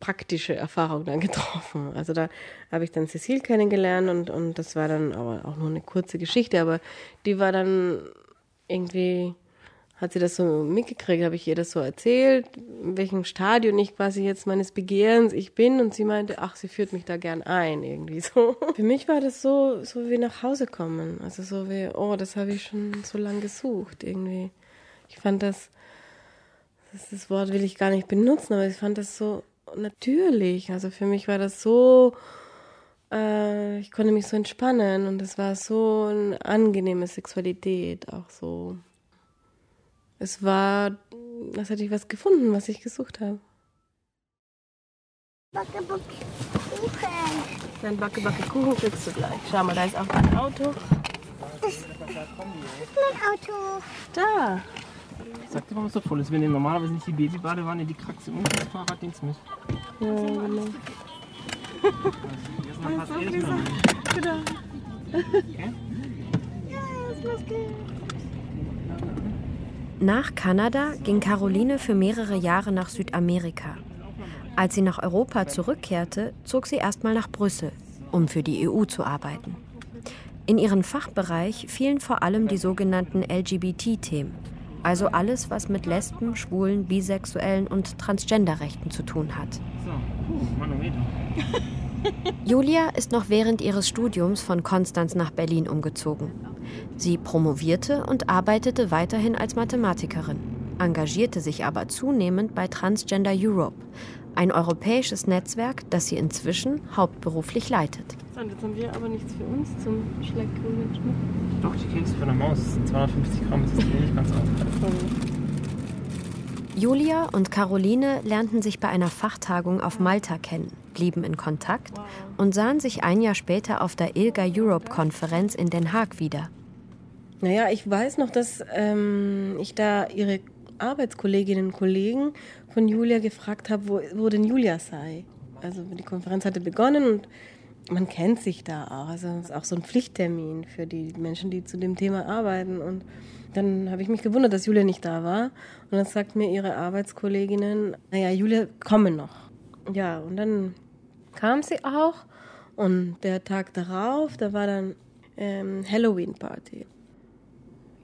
Speaker 3: praktische Erfahrung dann getroffen. Also da habe ich dann Cecile kennengelernt und, und das war dann aber auch nur eine kurze Geschichte, aber die war dann irgendwie, hat sie das so mitgekriegt, habe ich ihr das so erzählt, in welchem Stadion ich quasi jetzt meines Begehrens ich bin und sie meinte, ach, sie führt mich da gern ein, irgendwie so. Für mich war das so, so wie nach Hause kommen, also so wie, oh, das habe ich schon so lange gesucht, irgendwie. Ich fand das, das, das Wort will ich gar nicht benutzen, aber ich fand das so natürlich. Also für mich war das so, äh, ich konnte mich so entspannen und es war so eine angenehme Sexualität, auch so. Es war, als hätte ich was gefunden, was ich gesucht habe.
Speaker 9: Backe, backe, Kuchen.
Speaker 3: Dein Backe, Backe Kuchen kriegst du gleich. Schau mal, da ist auch dein Auto.
Speaker 9: Das ist mein Auto.
Speaker 3: Da.
Speaker 4: Ich sag dir, warum es so voll ist. Wir nehmen normalerweise nicht die Babybadewanne, die Kraxe und das Fahrraddienst mit.
Speaker 3: Ja, genau.
Speaker 4: Erstmal fast jedes Mal.
Speaker 3: Genau.
Speaker 4: Okay?
Speaker 5: Nach Kanada ging Caroline für mehrere Jahre nach Südamerika. Als sie nach Europa zurückkehrte, zog sie erstmal nach Brüssel, um für die EU zu arbeiten. In ihren Fachbereich fielen vor allem die sogenannten LGBT-Themen, also alles, was mit Lesben, Schwulen, Bisexuellen und Transgenderrechten zu tun hat. Julia ist noch während ihres Studiums von Konstanz nach Berlin umgezogen. Sie promovierte und arbeitete weiterhin als Mathematikerin, engagierte sich aber zunehmend bei Transgender Europe, ein europäisches Netzwerk, das sie inzwischen hauptberuflich leitet.
Speaker 3: So, und jetzt haben wir aber nichts für uns zum Schlecken.
Speaker 4: Doch, die Kekse für eine Maus. Sind 250 Gramm, das ist nicht ganz auf.
Speaker 5: Julia und Caroline lernten sich bei einer Fachtagung auf Malta kennen, blieben in Kontakt und sahen sich ein Jahr später auf der ILGA Europe-Konferenz in Den Haag wieder.
Speaker 3: Naja, ich weiß noch, dass ähm, ich da ihre Arbeitskolleginnen und Kollegen von Julia gefragt habe, wo, wo denn Julia sei. Also die Konferenz hatte begonnen und man kennt sich da auch. Also es ist auch so ein Pflichttermin für die Menschen, die zu dem Thema arbeiten. Und dann habe ich mich gewundert, dass Julia nicht da war. Und dann sagt mir ihre Arbeitskolleginnen, naja, Julia komme noch. Ja, und dann kam sie auch. Und der Tag darauf, da war dann ähm, Halloween-Party.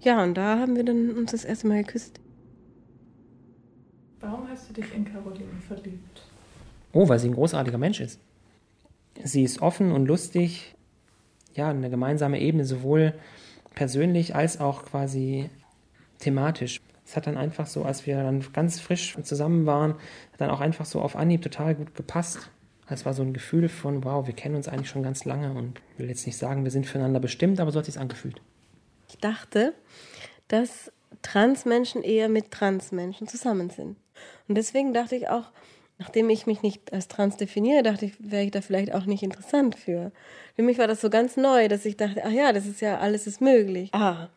Speaker 3: Ja, und da haben wir dann uns das erste Mal geküsst.
Speaker 2: Warum hast du dich in Caroline verliebt?
Speaker 4: Oh, weil sie ein großartiger Mensch ist. Sie ist offen und lustig. Ja, eine gemeinsame Ebene, sowohl persönlich als auch quasi thematisch. Es hat dann einfach so, als wir dann ganz frisch zusammen waren, hat dann auch einfach so auf Anhieb total gut gepasst. Es war so ein Gefühl von, wow, wir kennen uns eigentlich schon ganz lange und ich will jetzt nicht sagen, wir sind füreinander bestimmt, aber so hat es sich angefühlt.
Speaker 3: Dachte, dass Transmenschen eher mit Transmenschen zusammen sind. Und deswegen dachte ich auch, nachdem ich mich nicht als trans definiere, dachte ich, wäre ich da vielleicht auch nicht interessant für. Für mich war das so ganz neu, dass ich dachte, ach ja, das ist ja, alles ist möglich. Ah,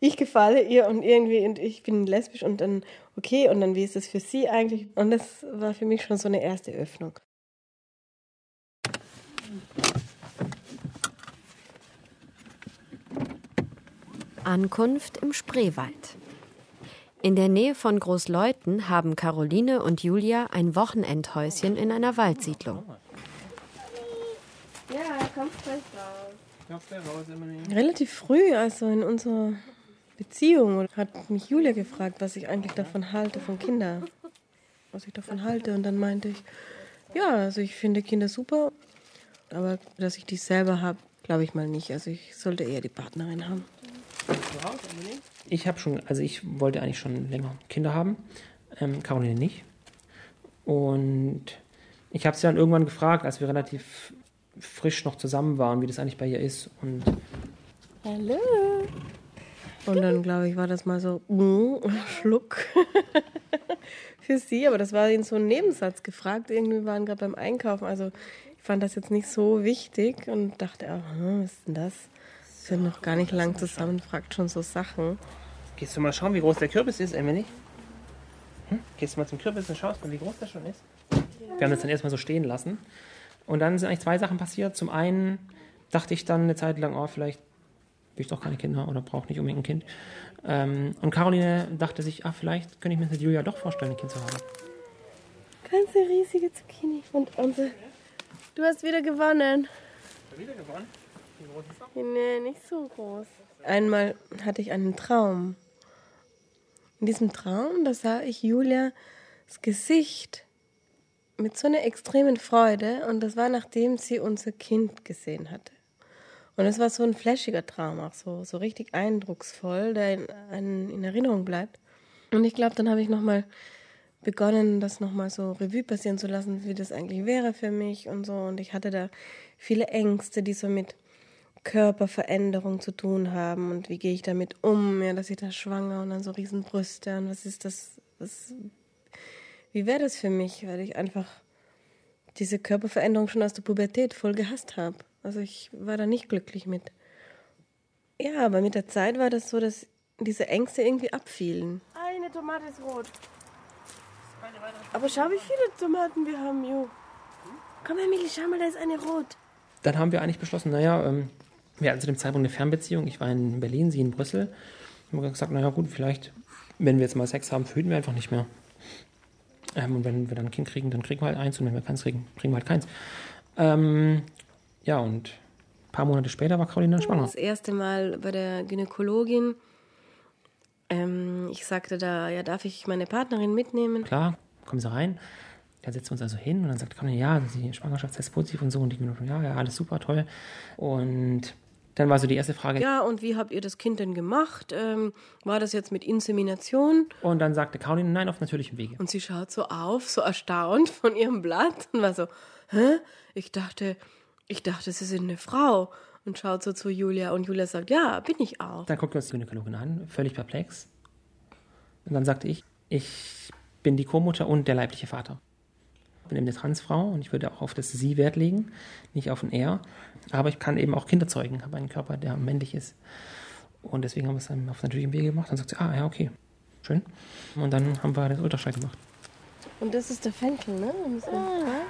Speaker 3: ich gefalle ihr und irgendwie, und ich bin lesbisch und dann, okay, und dann, wie ist das für sie eigentlich? Und das war für mich schon so eine erste Öffnung.
Speaker 5: Ankunft im Spreewald. In der Nähe von Großleuten haben Caroline und Julia ein Wochenendhäuschen in einer Waldsiedlung.
Speaker 3: Ja, kommt gleich raus. Relativ früh, also in unserer Beziehung, hat mich Julia gefragt, was ich eigentlich davon halte, von Kindern. Was ich davon halte. Und dann meinte ich, ja, also ich finde Kinder super, aber dass ich die selber habe, glaube ich mal nicht. Also ich sollte eher die Partnerin haben.
Speaker 4: Ich habe schon, also ich wollte eigentlich schon länger Kinder haben, ähm, Caroline nicht. Und ich habe sie dann irgendwann gefragt, als wir relativ frisch noch zusammen waren, wie das eigentlich bei ihr ist. Und
Speaker 3: Hallo. Und dann, glaube ich, war das mal so, mm, Schluck für sie. Aber das war in so ein Nebensatz gefragt. Irgendwie waren gerade beim Einkaufen. Also ich fand das jetzt nicht so wichtig und dachte, oh, was ist denn das? Wir sind noch gar nicht lang zusammen, fragt schon so Sachen.
Speaker 4: Gehst du mal schauen, wie groß der Kürbis ist, Emily? Hm? Gehst du mal zum Kürbis und schaust mal, wie groß der schon ist? Wir haben das dann erstmal so stehen lassen. Und dann sind eigentlich zwei Sachen passiert. Zum einen dachte ich dann eine Zeit lang, oh, vielleicht will ich doch keine Kinder oder brauche nicht unbedingt ein Kind. Ähm, und Caroline dachte sich, ah, vielleicht könnte ich mir mit Julia doch vorstellen, ein Kind zu haben.
Speaker 3: Ganze riesige Zucchini. Und unsere. Du hast wieder gewonnen.
Speaker 4: Wieder gewonnen? Wie groß ist?
Speaker 3: Nee, nicht so groß. Einmal hatte ich einen Traum. In diesem Traum, da sah ich Julias Gesicht mit so einer extremen Freude und das war nachdem sie unser Kind gesehen hatte. Und es war so ein flashiger Traum, auch so, so richtig eindrucksvoll, der in, in Erinnerung bleibt. Und ich glaube, dann habe ich nochmal begonnen, das nochmal so Revue passieren zu lassen, wie das eigentlich wäre für mich und so. Und ich hatte da viele Ängste, die so mit Körperveränderung zu tun haben und wie gehe ich damit um, ja, dass ich da schwanger und dann so Riesenbrüste und was ist das, was, wie wäre das für mich, weil ich einfach diese Körperveränderung schon aus der Pubertät voll gehasst habe. Also ich war da nicht glücklich mit. Ja, aber mit der Zeit war das so, dass diese Ängste irgendwie abfielen. Eine Tomate ist rot. Aber schau, wie viele Tomaten wir haben, Jo. Komm, Emily, schau mal, da ist eine rot.
Speaker 4: Dann haben wir eigentlich beschlossen, naja, ähm, wir hatten zu dem Zeitpunkt eine Fernbeziehung. Ich war in Berlin, sie in Brüssel. Wir haben gesagt, naja gut, vielleicht, wenn wir jetzt mal Sex haben, verhüten wir einfach nicht mehr. Ähm, und wenn wir dann ein Kind kriegen, dann kriegen wir halt eins. Und wenn wir keins kriegen, kriegen wir halt keins. Ähm, ja, und paar Monate später war Caroline dann schwanger.
Speaker 3: Das erste Mal bei der Gynäkologin. Ähm, ich sagte da, ja, darf ich meine Partnerin mitnehmen?
Speaker 4: Klar, kommen Sie rein. Da setzen wir uns also hin und dann sagt Caroline, ja, die Schwangerschaftstest positiv und so. Und die Gynäkologin, ja, ja, alles super, toll. Und dann war so die erste Frage.
Speaker 3: Ja, und wie habt ihr das Kind denn gemacht? Ähm, war das jetzt mit Insemination?
Speaker 4: Und dann sagte Caroline, nein, auf natürlichem Wege.
Speaker 3: Und sie schaut so auf, so erstaunt von ihrem Blatt und war so, hä? Ich dachte, ich dachte, sie sind eine Frau. Und schaut so zu Julia und Julia sagt, ja, bin ich auch.
Speaker 4: Dann guckt uns die Gynäkologin an, völlig perplex. Und dann sagte ich, ich bin die Co-Mutter und der leibliche Vater. Ich bin eben eine Transfrau und ich würde auch auf das Sie Wert legen, nicht auf ein Er. Aber ich kann eben auch Kinder zeugen, habe einen Körper, der männlich ist. Und deswegen haben wir es dann auf natürlichem Wege gemacht. Dann sagt sie, ah ja, okay, schön. Und dann haben wir das Ultraschall gemacht.
Speaker 3: Und das ist der Fenchel, ne?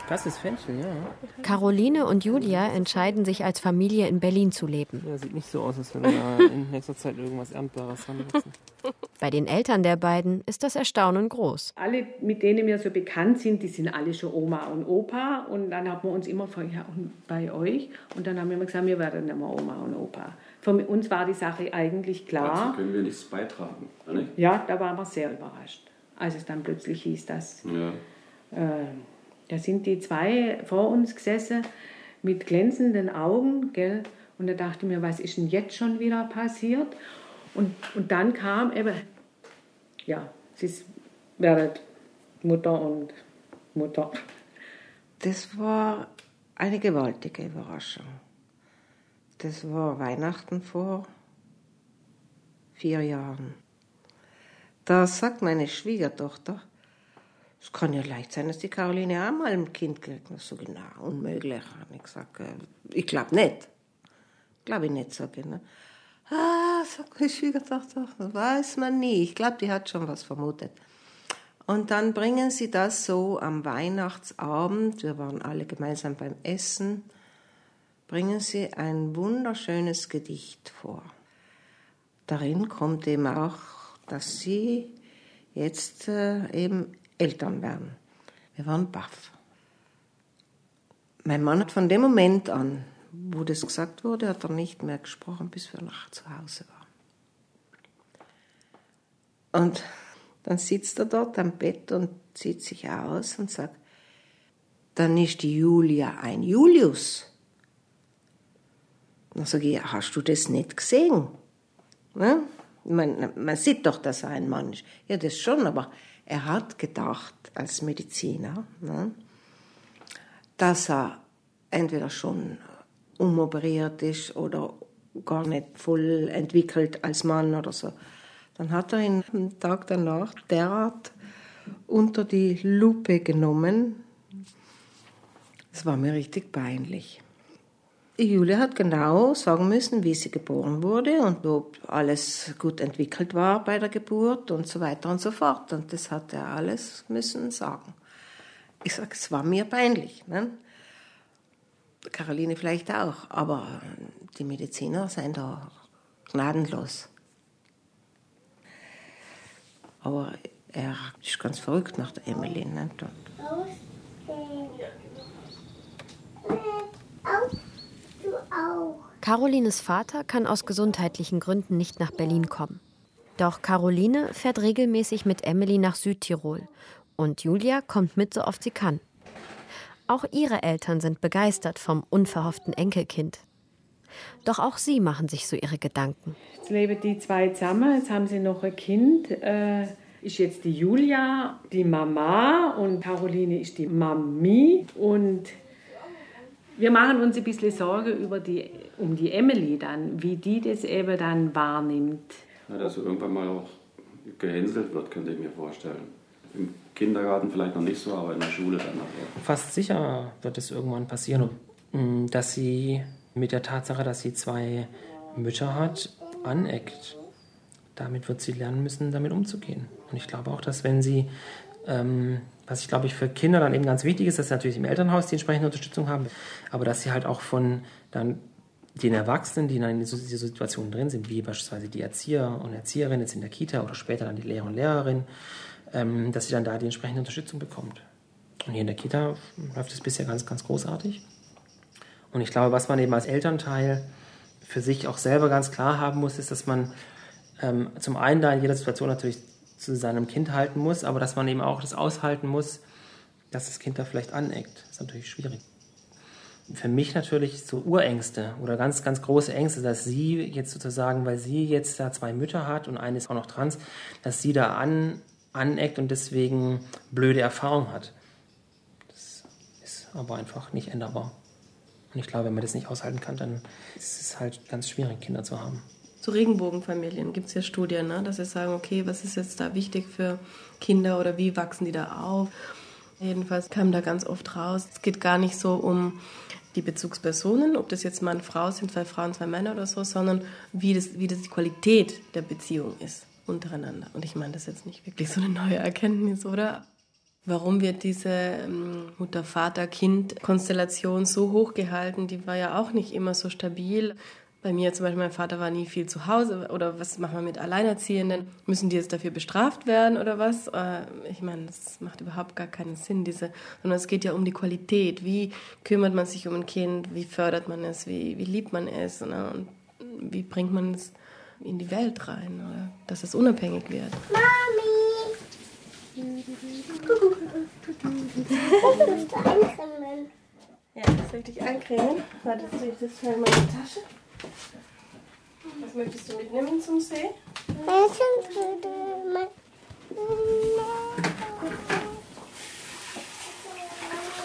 Speaker 4: Das ist Fenchel, ja.
Speaker 5: Caroline und Julia entscheiden sich als Familie in Berlin zu leben.
Speaker 4: Ja, sieht nicht so aus, als wenn da in nächster Zeit irgendwas Erntbares ranwachsen.
Speaker 5: Bei den Eltern der beiden ist das Erstaunen groß.
Speaker 7: Alle, mit denen wir so bekannt sind, die sind alle schon Oma und Opa. Und dann haben wir uns immer gefragt, ja, und bei euch? Und dann haben wir immer gesagt, wir werden immer Oma und Opa. Für uns war die Sache eigentlich klar.
Speaker 6: Dazu können wir nichts beitragen. Nicht?
Speaker 7: Ja, da waren wir sehr überrascht als es dann plötzlich hieß, dass
Speaker 6: Ja.
Speaker 7: äh, da sind die zwei vor uns gesessen mit glänzenden Augen, gell? Und da dachte ich mir, was ist denn jetzt schon wieder passiert? Und, und dann kam eben, ja, sie ist- werden Mutter und Mutter.
Speaker 11: Das war eine gewaltige Überraschung. Das war Weihnachten vor vier Jahren. Da sagt meine Schwiegertochter, es kann ja leicht sein, dass die Caroline auch mal ein Kind kriegt. Ich so, genau, unmöglich. Habe ich äh, ich glaube nicht. Glaube ich nicht, sage ich. Ne? Ah, sagt meine Schwiegertochter, weiß man nie. Ich glaube, die hat schon was vermutet. Und dann bringen sie das so am Weihnachtsabend, wir waren alle gemeinsam beim Essen, bringen sie ein wunderschönes Gedicht vor. Darin kommt eben auch, dass sie jetzt äh, eben Eltern werden. Wir waren baff. Mein Mann hat von dem Moment an, wo das gesagt wurde, hat er nicht mehr gesprochen, bis wir nach zu Hause waren. Und dann sitzt er dort am Bett und zieht sich aus und sagt, dann ist die Julia ein Julius. Dann sage ich, hast du das nicht gesehen? Ne? Man, man sieht doch, dass er ein Mann ist. Ja, das schon, aber er hat gedacht, als Mediziner, ne, dass er entweder schon umoperiert ist oder gar nicht voll entwickelt als Mann oder so. Dann hat er ihn am Tag danach derart unter die Lupe genommen. Es war mir richtig peinlich. Julia hat genau sagen müssen, wie sie geboren wurde und ob alles gut entwickelt war bei der Geburt und so weiter und so fort. Und das hat er alles müssen sagen. Ich sage, es war mir peinlich. Ne? Caroline vielleicht auch, aber die Mediziner sind da gnadenlos. Aber er ist ganz verrückt nach der Emily. Ne?
Speaker 5: Carolines Vater kann aus gesundheitlichen Gründen nicht nach Berlin kommen. Doch Caroline fährt regelmäßig mit Emily nach Südtirol und Julia kommt mit, so oft sie kann. Auch ihre Eltern sind begeistert vom unverhofften Enkelkind. Doch auch sie machen sich so ihre Gedanken.
Speaker 7: Jetzt leben die zwei zusammen, jetzt haben sie noch ein Kind. Äh, ist jetzt die Julia, die Mama und Caroline ist die Mami. Und wir machen uns ein bisschen Sorge über die, um die Emily dann, wie die das eben dann wahrnimmt.
Speaker 6: Ja, dass er irgendwann mal auch gehänselt wird, könnte ich mir vorstellen. Im Kindergarten vielleicht noch nicht so, aber in der Schule dann nachher.
Speaker 4: Fast sicher wird es irgendwann passieren, mm, dass sie mit der Tatsache, dass sie zwei Mütter hat, aneckt. Damit wird sie lernen müssen, damit umzugehen. Und ich glaube auch, dass wenn sie, ähm, was ich glaube ich für Kinder dann eben ganz wichtig ist, dass sie natürlich im Elternhaus die entsprechende Unterstützung haben, aber dass sie halt auch von dann den Erwachsenen, die dann in dieser Situation drin sind, wie beispielsweise die Erzieher und Erzieherinnen jetzt in der Kita oder später dann die Lehrer und Lehrerin, ähm, dass sie dann da die entsprechende Unterstützung bekommt. Und hier in der Kita läuft es bisher ganz, ganz großartig. Und ich glaube, was man eben als Elternteil für sich auch selber ganz klar haben muss, ist, dass man ähm, zum einen da in jeder Situation natürlich zu seinem Kind halten muss, aber dass man eben auch das aushalten muss, dass das Kind da vielleicht aneckt. Das ist natürlich schwierig. Für mich natürlich so Urängste oder ganz, ganz große Ängste, dass sie jetzt sozusagen, weil sie jetzt da zwei Mütter hat und eine ist auch noch trans, dass sie da an, aneckt und deswegen blöde Erfahrungen hat. Das ist aber einfach nicht änderbar. Und ich glaube, wenn man das nicht aushalten kann, dann ist es halt ganz schwierig, Kinder zu haben.
Speaker 3: Zu Regenbogenfamilien gibt es ja Studien, ne? dass sie sagen, okay, was ist jetzt da wichtig für Kinder oder wie wachsen die da auf? Jedenfalls kam da ganz oft raus, es geht gar nicht so um die Bezugspersonen, ob das jetzt Mann, Frau sind, zwei Frauen, zwei Männer oder so, sondern wie das, wie das die Qualität der Beziehung ist untereinander. Und ich meine, das ist jetzt nicht wirklich so eine neue Erkenntnis, oder? Warum wird diese ähm, Mutter-Vater-Kind-Konstellation so hoch gehalten? Die war ja auch nicht immer so stabil. Bei mir zum Beispiel, mein Vater war nie viel zu Hause. Oder was machen wir mit Alleinerziehenden? Müssen die jetzt dafür bestraft werden oder was? Äh, ich meine, das macht überhaupt gar keinen Sinn, diese, sondern es geht ja um die Qualität. Wie kümmert man sich um ein Kind? Wie fördert man es? Wie, wie liebt man es? Ne? Und wie bringt man es in die Welt rein? Oder dass es unabhängig wird?
Speaker 9: Mami! Willst du eincremen?
Speaker 3: Ja, soll ich dich eincremen? Warte, ich das schnell in meine Tasche? Was möchtest du mitnehmen zum See?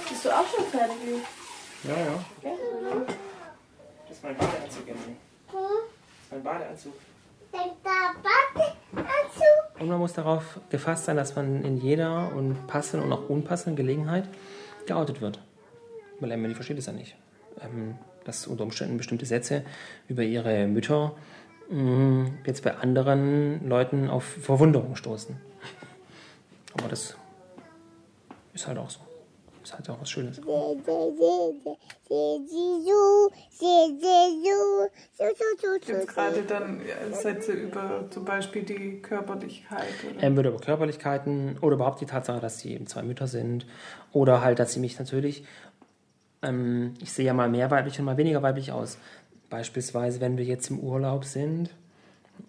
Speaker 3: Bist du auch schon fertig?
Speaker 4: Ja, ja.
Speaker 3: Ja.
Speaker 4: Das ist mein Badeanzug, Emily. Das ist mein Badeanzug. Und man muss darauf gefasst sein, dass man in jeder und passenden und auch unpassenden Gelegenheit geoutet wird. Weil Emily versteht es ja nicht. Ähm, dass unter Umständen bestimmte Sätze über ihre Mütter mh, jetzt bei anderen Leuten auf Verwunderung stoßen. Aber das ist halt auch so. Ist halt auch was Schönes.
Speaker 2: Jetzt gerade dann Sätze über zum Beispiel die Körperlichkeit. Oder?
Speaker 4: Ähm, über Körperlichkeiten oder überhaupt die Tatsache, dass sie eben zwei Mütter sind. Oder halt, dass sie mich natürlich, ähm, ich sehe ja mal mehr weiblich und mal weniger weiblich aus. Beispielsweise, wenn wir jetzt im Urlaub sind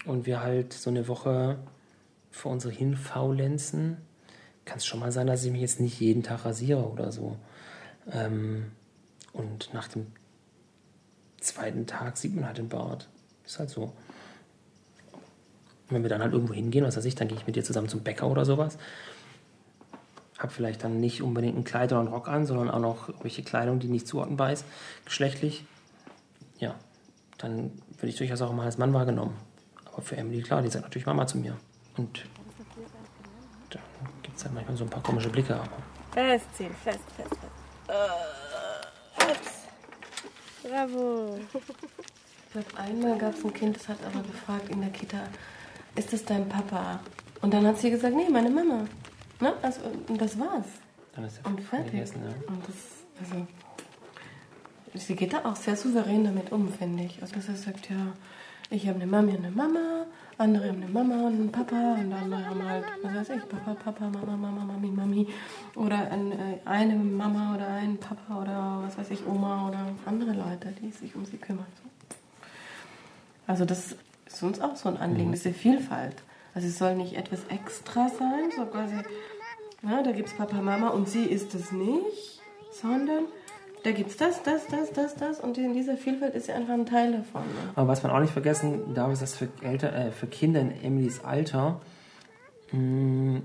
Speaker 4: und wir halt so eine Woche vor unsere hinfaulenzen, kann es schon mal sein, dass ich mich jetzt nicht jeden Tag rasiere oder so. Ähm, und nach dem zweiten Tag sieht man halt den Bart. Ist halt so. Wenn wir dann halt irgendwo hingehen, was weiß ich, dann gehe ich mit dir zusammen zum Bäcker oder sowas. Hab vielleicht dann nicht unbedingt ein Kleid oder einen Rock an, sondern auch noch irgendwelche Kleidung, die nicht zuordnenbar ist, geschlechtlich. Ja, dann würde ich durchaus auch mal als Mann wahrgenommen. Aber für Emily, klar, die sagt natürlich Mama zu mir. Und dann gibt es halt manchmal so ein paar komische Blicke. Aber
Speaker 3: Festziehen, fest, fest, fest. Äh, ups. Bravo. Ich glaube, einmal gab es ein Kind, das hat aber gefragt in der Kita, ist das dein Papa? Und dann hat sie gesagt, nee, meine Mama. Ne? Also, und das war's.
Speaker 4: dann ist der
Speaker 3: Und fertig.
Speaker 4: gegessen, ja.
Speaker 3: Und das, also, sie geht da auch sehr souverän damit um, finde ich. Also, dass sie sagt, ja, ich habe eine Mami und eine Mama, andere haben eine Mama und einen Papa und andere haben halt, was weiß ich, Papa, Papa, Mama, Mama, Mami, Mami. Oder ein, äh, eine Mama oder ein Papa oder was weiß ich, Oma oder andere Leute, die sich um sie kümmern. So. Also, das ist uns auch so ein Anliegen, diese Vielfalt. Also, es soll nicht etwas extra sein, so quasi, ja, da gibt es Papa, Mama und sie ist es nicht, sondern da gibt es das, das, das, das, das und in dieser Vielfalt ist sie einfach ein Teil davon. Ne?
Speaker 4: Aber was man auch nicht vergessen darf, ist, dass für, Elter, äh, für Kinder in Emilys Alter mh,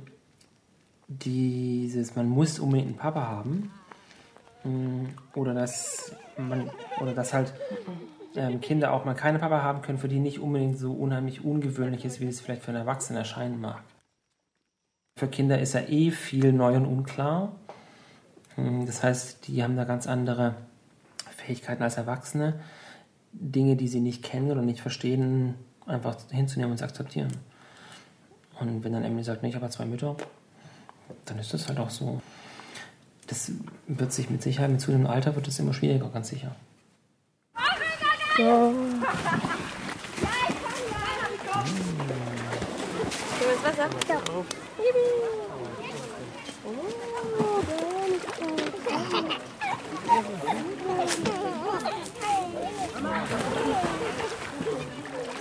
Speaker 4: dieses, man muss unbedingt einen Papa haben mh, oder dass man oder dass halt ähm, Kinder auch mal keine Papa haben können, für die nicht unbedingt so unheimlich ungewöhnlich ist, wie es vielleicht für einen Erwachsenen erscheinen mag. Für Kinder ist ja eh viel neu und unklar. Hm, Das heißt, die haben da ganz andere Fähigkeiten als Erwachsene, Dinge, die sie nicht kennen oder nicht verstehen, einfach hinzunehmen und zu akzeptieren. Und wenn dann Emily sagt, nee, ich habe zwei Mütter, dann ist das halt auch so. Das wird sich mit Sicherheit, mit zunehmendem Alter wird es immer schwieriger, ganz sicher.
Speaker 3: Schönes Wasser. Ja.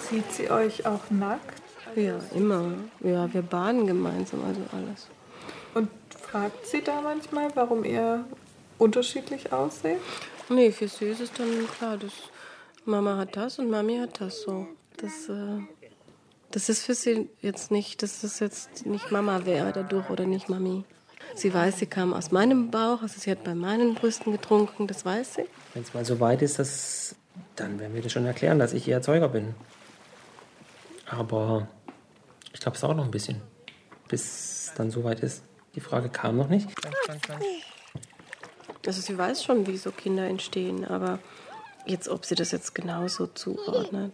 Speaker 2: Sieht sie euch auch nackt?
Speaker 3: Ja, immer. Ja, wir baden gemeinsam, also alles.
Speaker 2: Und fragt sie da manchmal, warum ihr unterschiedlich aussieht?
Speaker 3: Nee, für sie ist es dann klar, dass Mama hat das und Mami hat das so. Das, äh, das ist für sie jetzt nicht, dass das jetzt nicht Mama wäre dadurch oder nicht Mami. Sie weiß, sie kam aus meinem Bauch, also sie hat bei meinen Brüsten getrunken, das weiß sie.
Speaker 4: Wenn es mal so weit ist, dass, dann werden wir das schon erklären, dass ich ihr Erzeuger bin. Aber ich glaube, es dauert noch ein bisschen, bis dann so weit ist. Die Frage kam noch nicht.
Speaker 3: Also sie weiß schon, wie so Kinder entstehen, aber jetzt, ob sie das jetzt genauso zuordnet.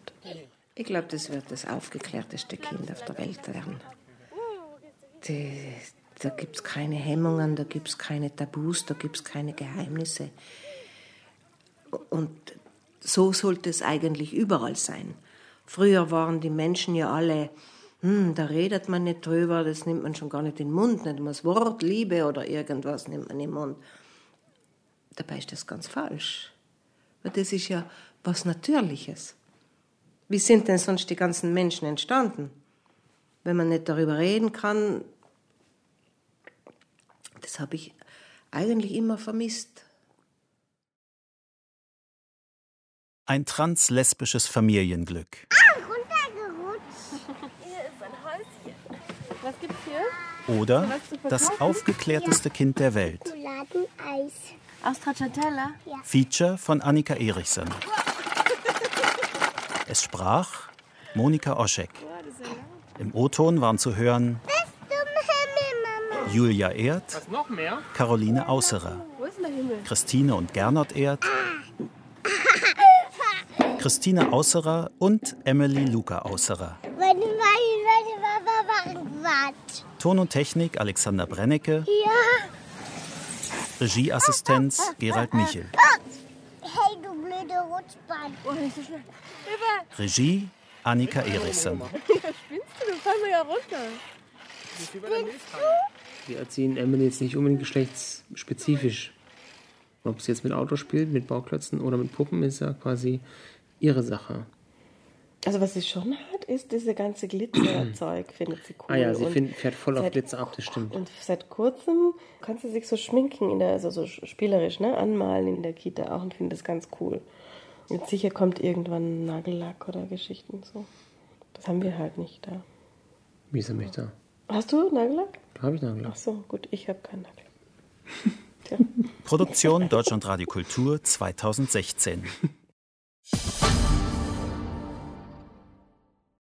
Speaker 11: Ich glaube, das wird das aufgeklärteste Kind auf der Welt werden. Die, da gibt es keine Hemmungen, da gibt es keine Tabus, da gibt es keine Geheimnisse. Und so sollte es eigentlich überall sein. Früher waren die Menschen ja alle, hm, da redet man nicht drüber, das nimmt man schon gar nicht in den Mund, nicht mal das Wort Liebe oder irgendwas nimmt man in den Mund. Dabei ist das ganz falsch. Weil das ist ja was Natürliches. Wie sind denn sonst die ganzen Menschen entstanden? Wenn man nicht darüber reden kann, das habe ich eigentlich immer vermisst.
Speaker 1: Ein translesbisches Familienglück.
Speaker 3: Hier ist ein Häuschen. Was gibt's hier?
Speaker 1: Oder das aufgeklärteste Kind der Welt.
Speaker 9: Schokoladeneis.
Speaker 3: Aus Stracciatella?
Speaker 1: Feature von Annika Erichsen. Es sprach Monika Oschek. Im O-Ton waren zu hören
Speaker 9: Himmel.
Speaker 1: Julia Erd? Caroline Ausserer? Christine und Gernot Erd, Christine Ausserer und Emily Luca Ausserer. Ton und Technik Alexander Brennecke,
Speaker 9: Ja.
Speaker 1: Regieassistenz Gerald Michel.
Speaker 9: Hey, du blöde Rutschbahn.
Speaker 3: Oh, nicht so schnell.
Speaker 1: Regie Annika Erichsen.
Speaker 3: Ja, spinnst du? Du fallst ja runter.
Speaker 4: Wir erziehen Emily jetzt nicht unbedingt geschlechtsspezifisch. Ob sie jetzt mit Auto spielt, mit Bauklötzen oder mit Puppen, ist ja quasi ihre Sache.
Speaker 3: Also was sie schon hat, ist diese ganze Glitzerzeug, findet sie cool.
Speaker 4: Ah ja, sie
Speaker 3: Und
Speaker 4: find, fährt voll auf
Speaker 3: seit-
Speaker 4: Glitzer ab, das stimmt.
Speaker 3: Und seit kurzem kann sie sich so schminken, in der, also so spielerisch, ne, anmalen in der Kita auch und findet das ganz cool. Und sicher kommt irgendwann Nagellack oder Geschichten so. Das haben wir halt nicht da.
Speaker 4: Wie ist er mich da?
Speaker 3: Hast du Nagellack?
Speaker 4: Da habe ich noch
Speaker 3: Ach so, gut, ich habe keinen Nagellack. Tja.
Speaker 1: Produktion Deutschlandradio Kultur 2016.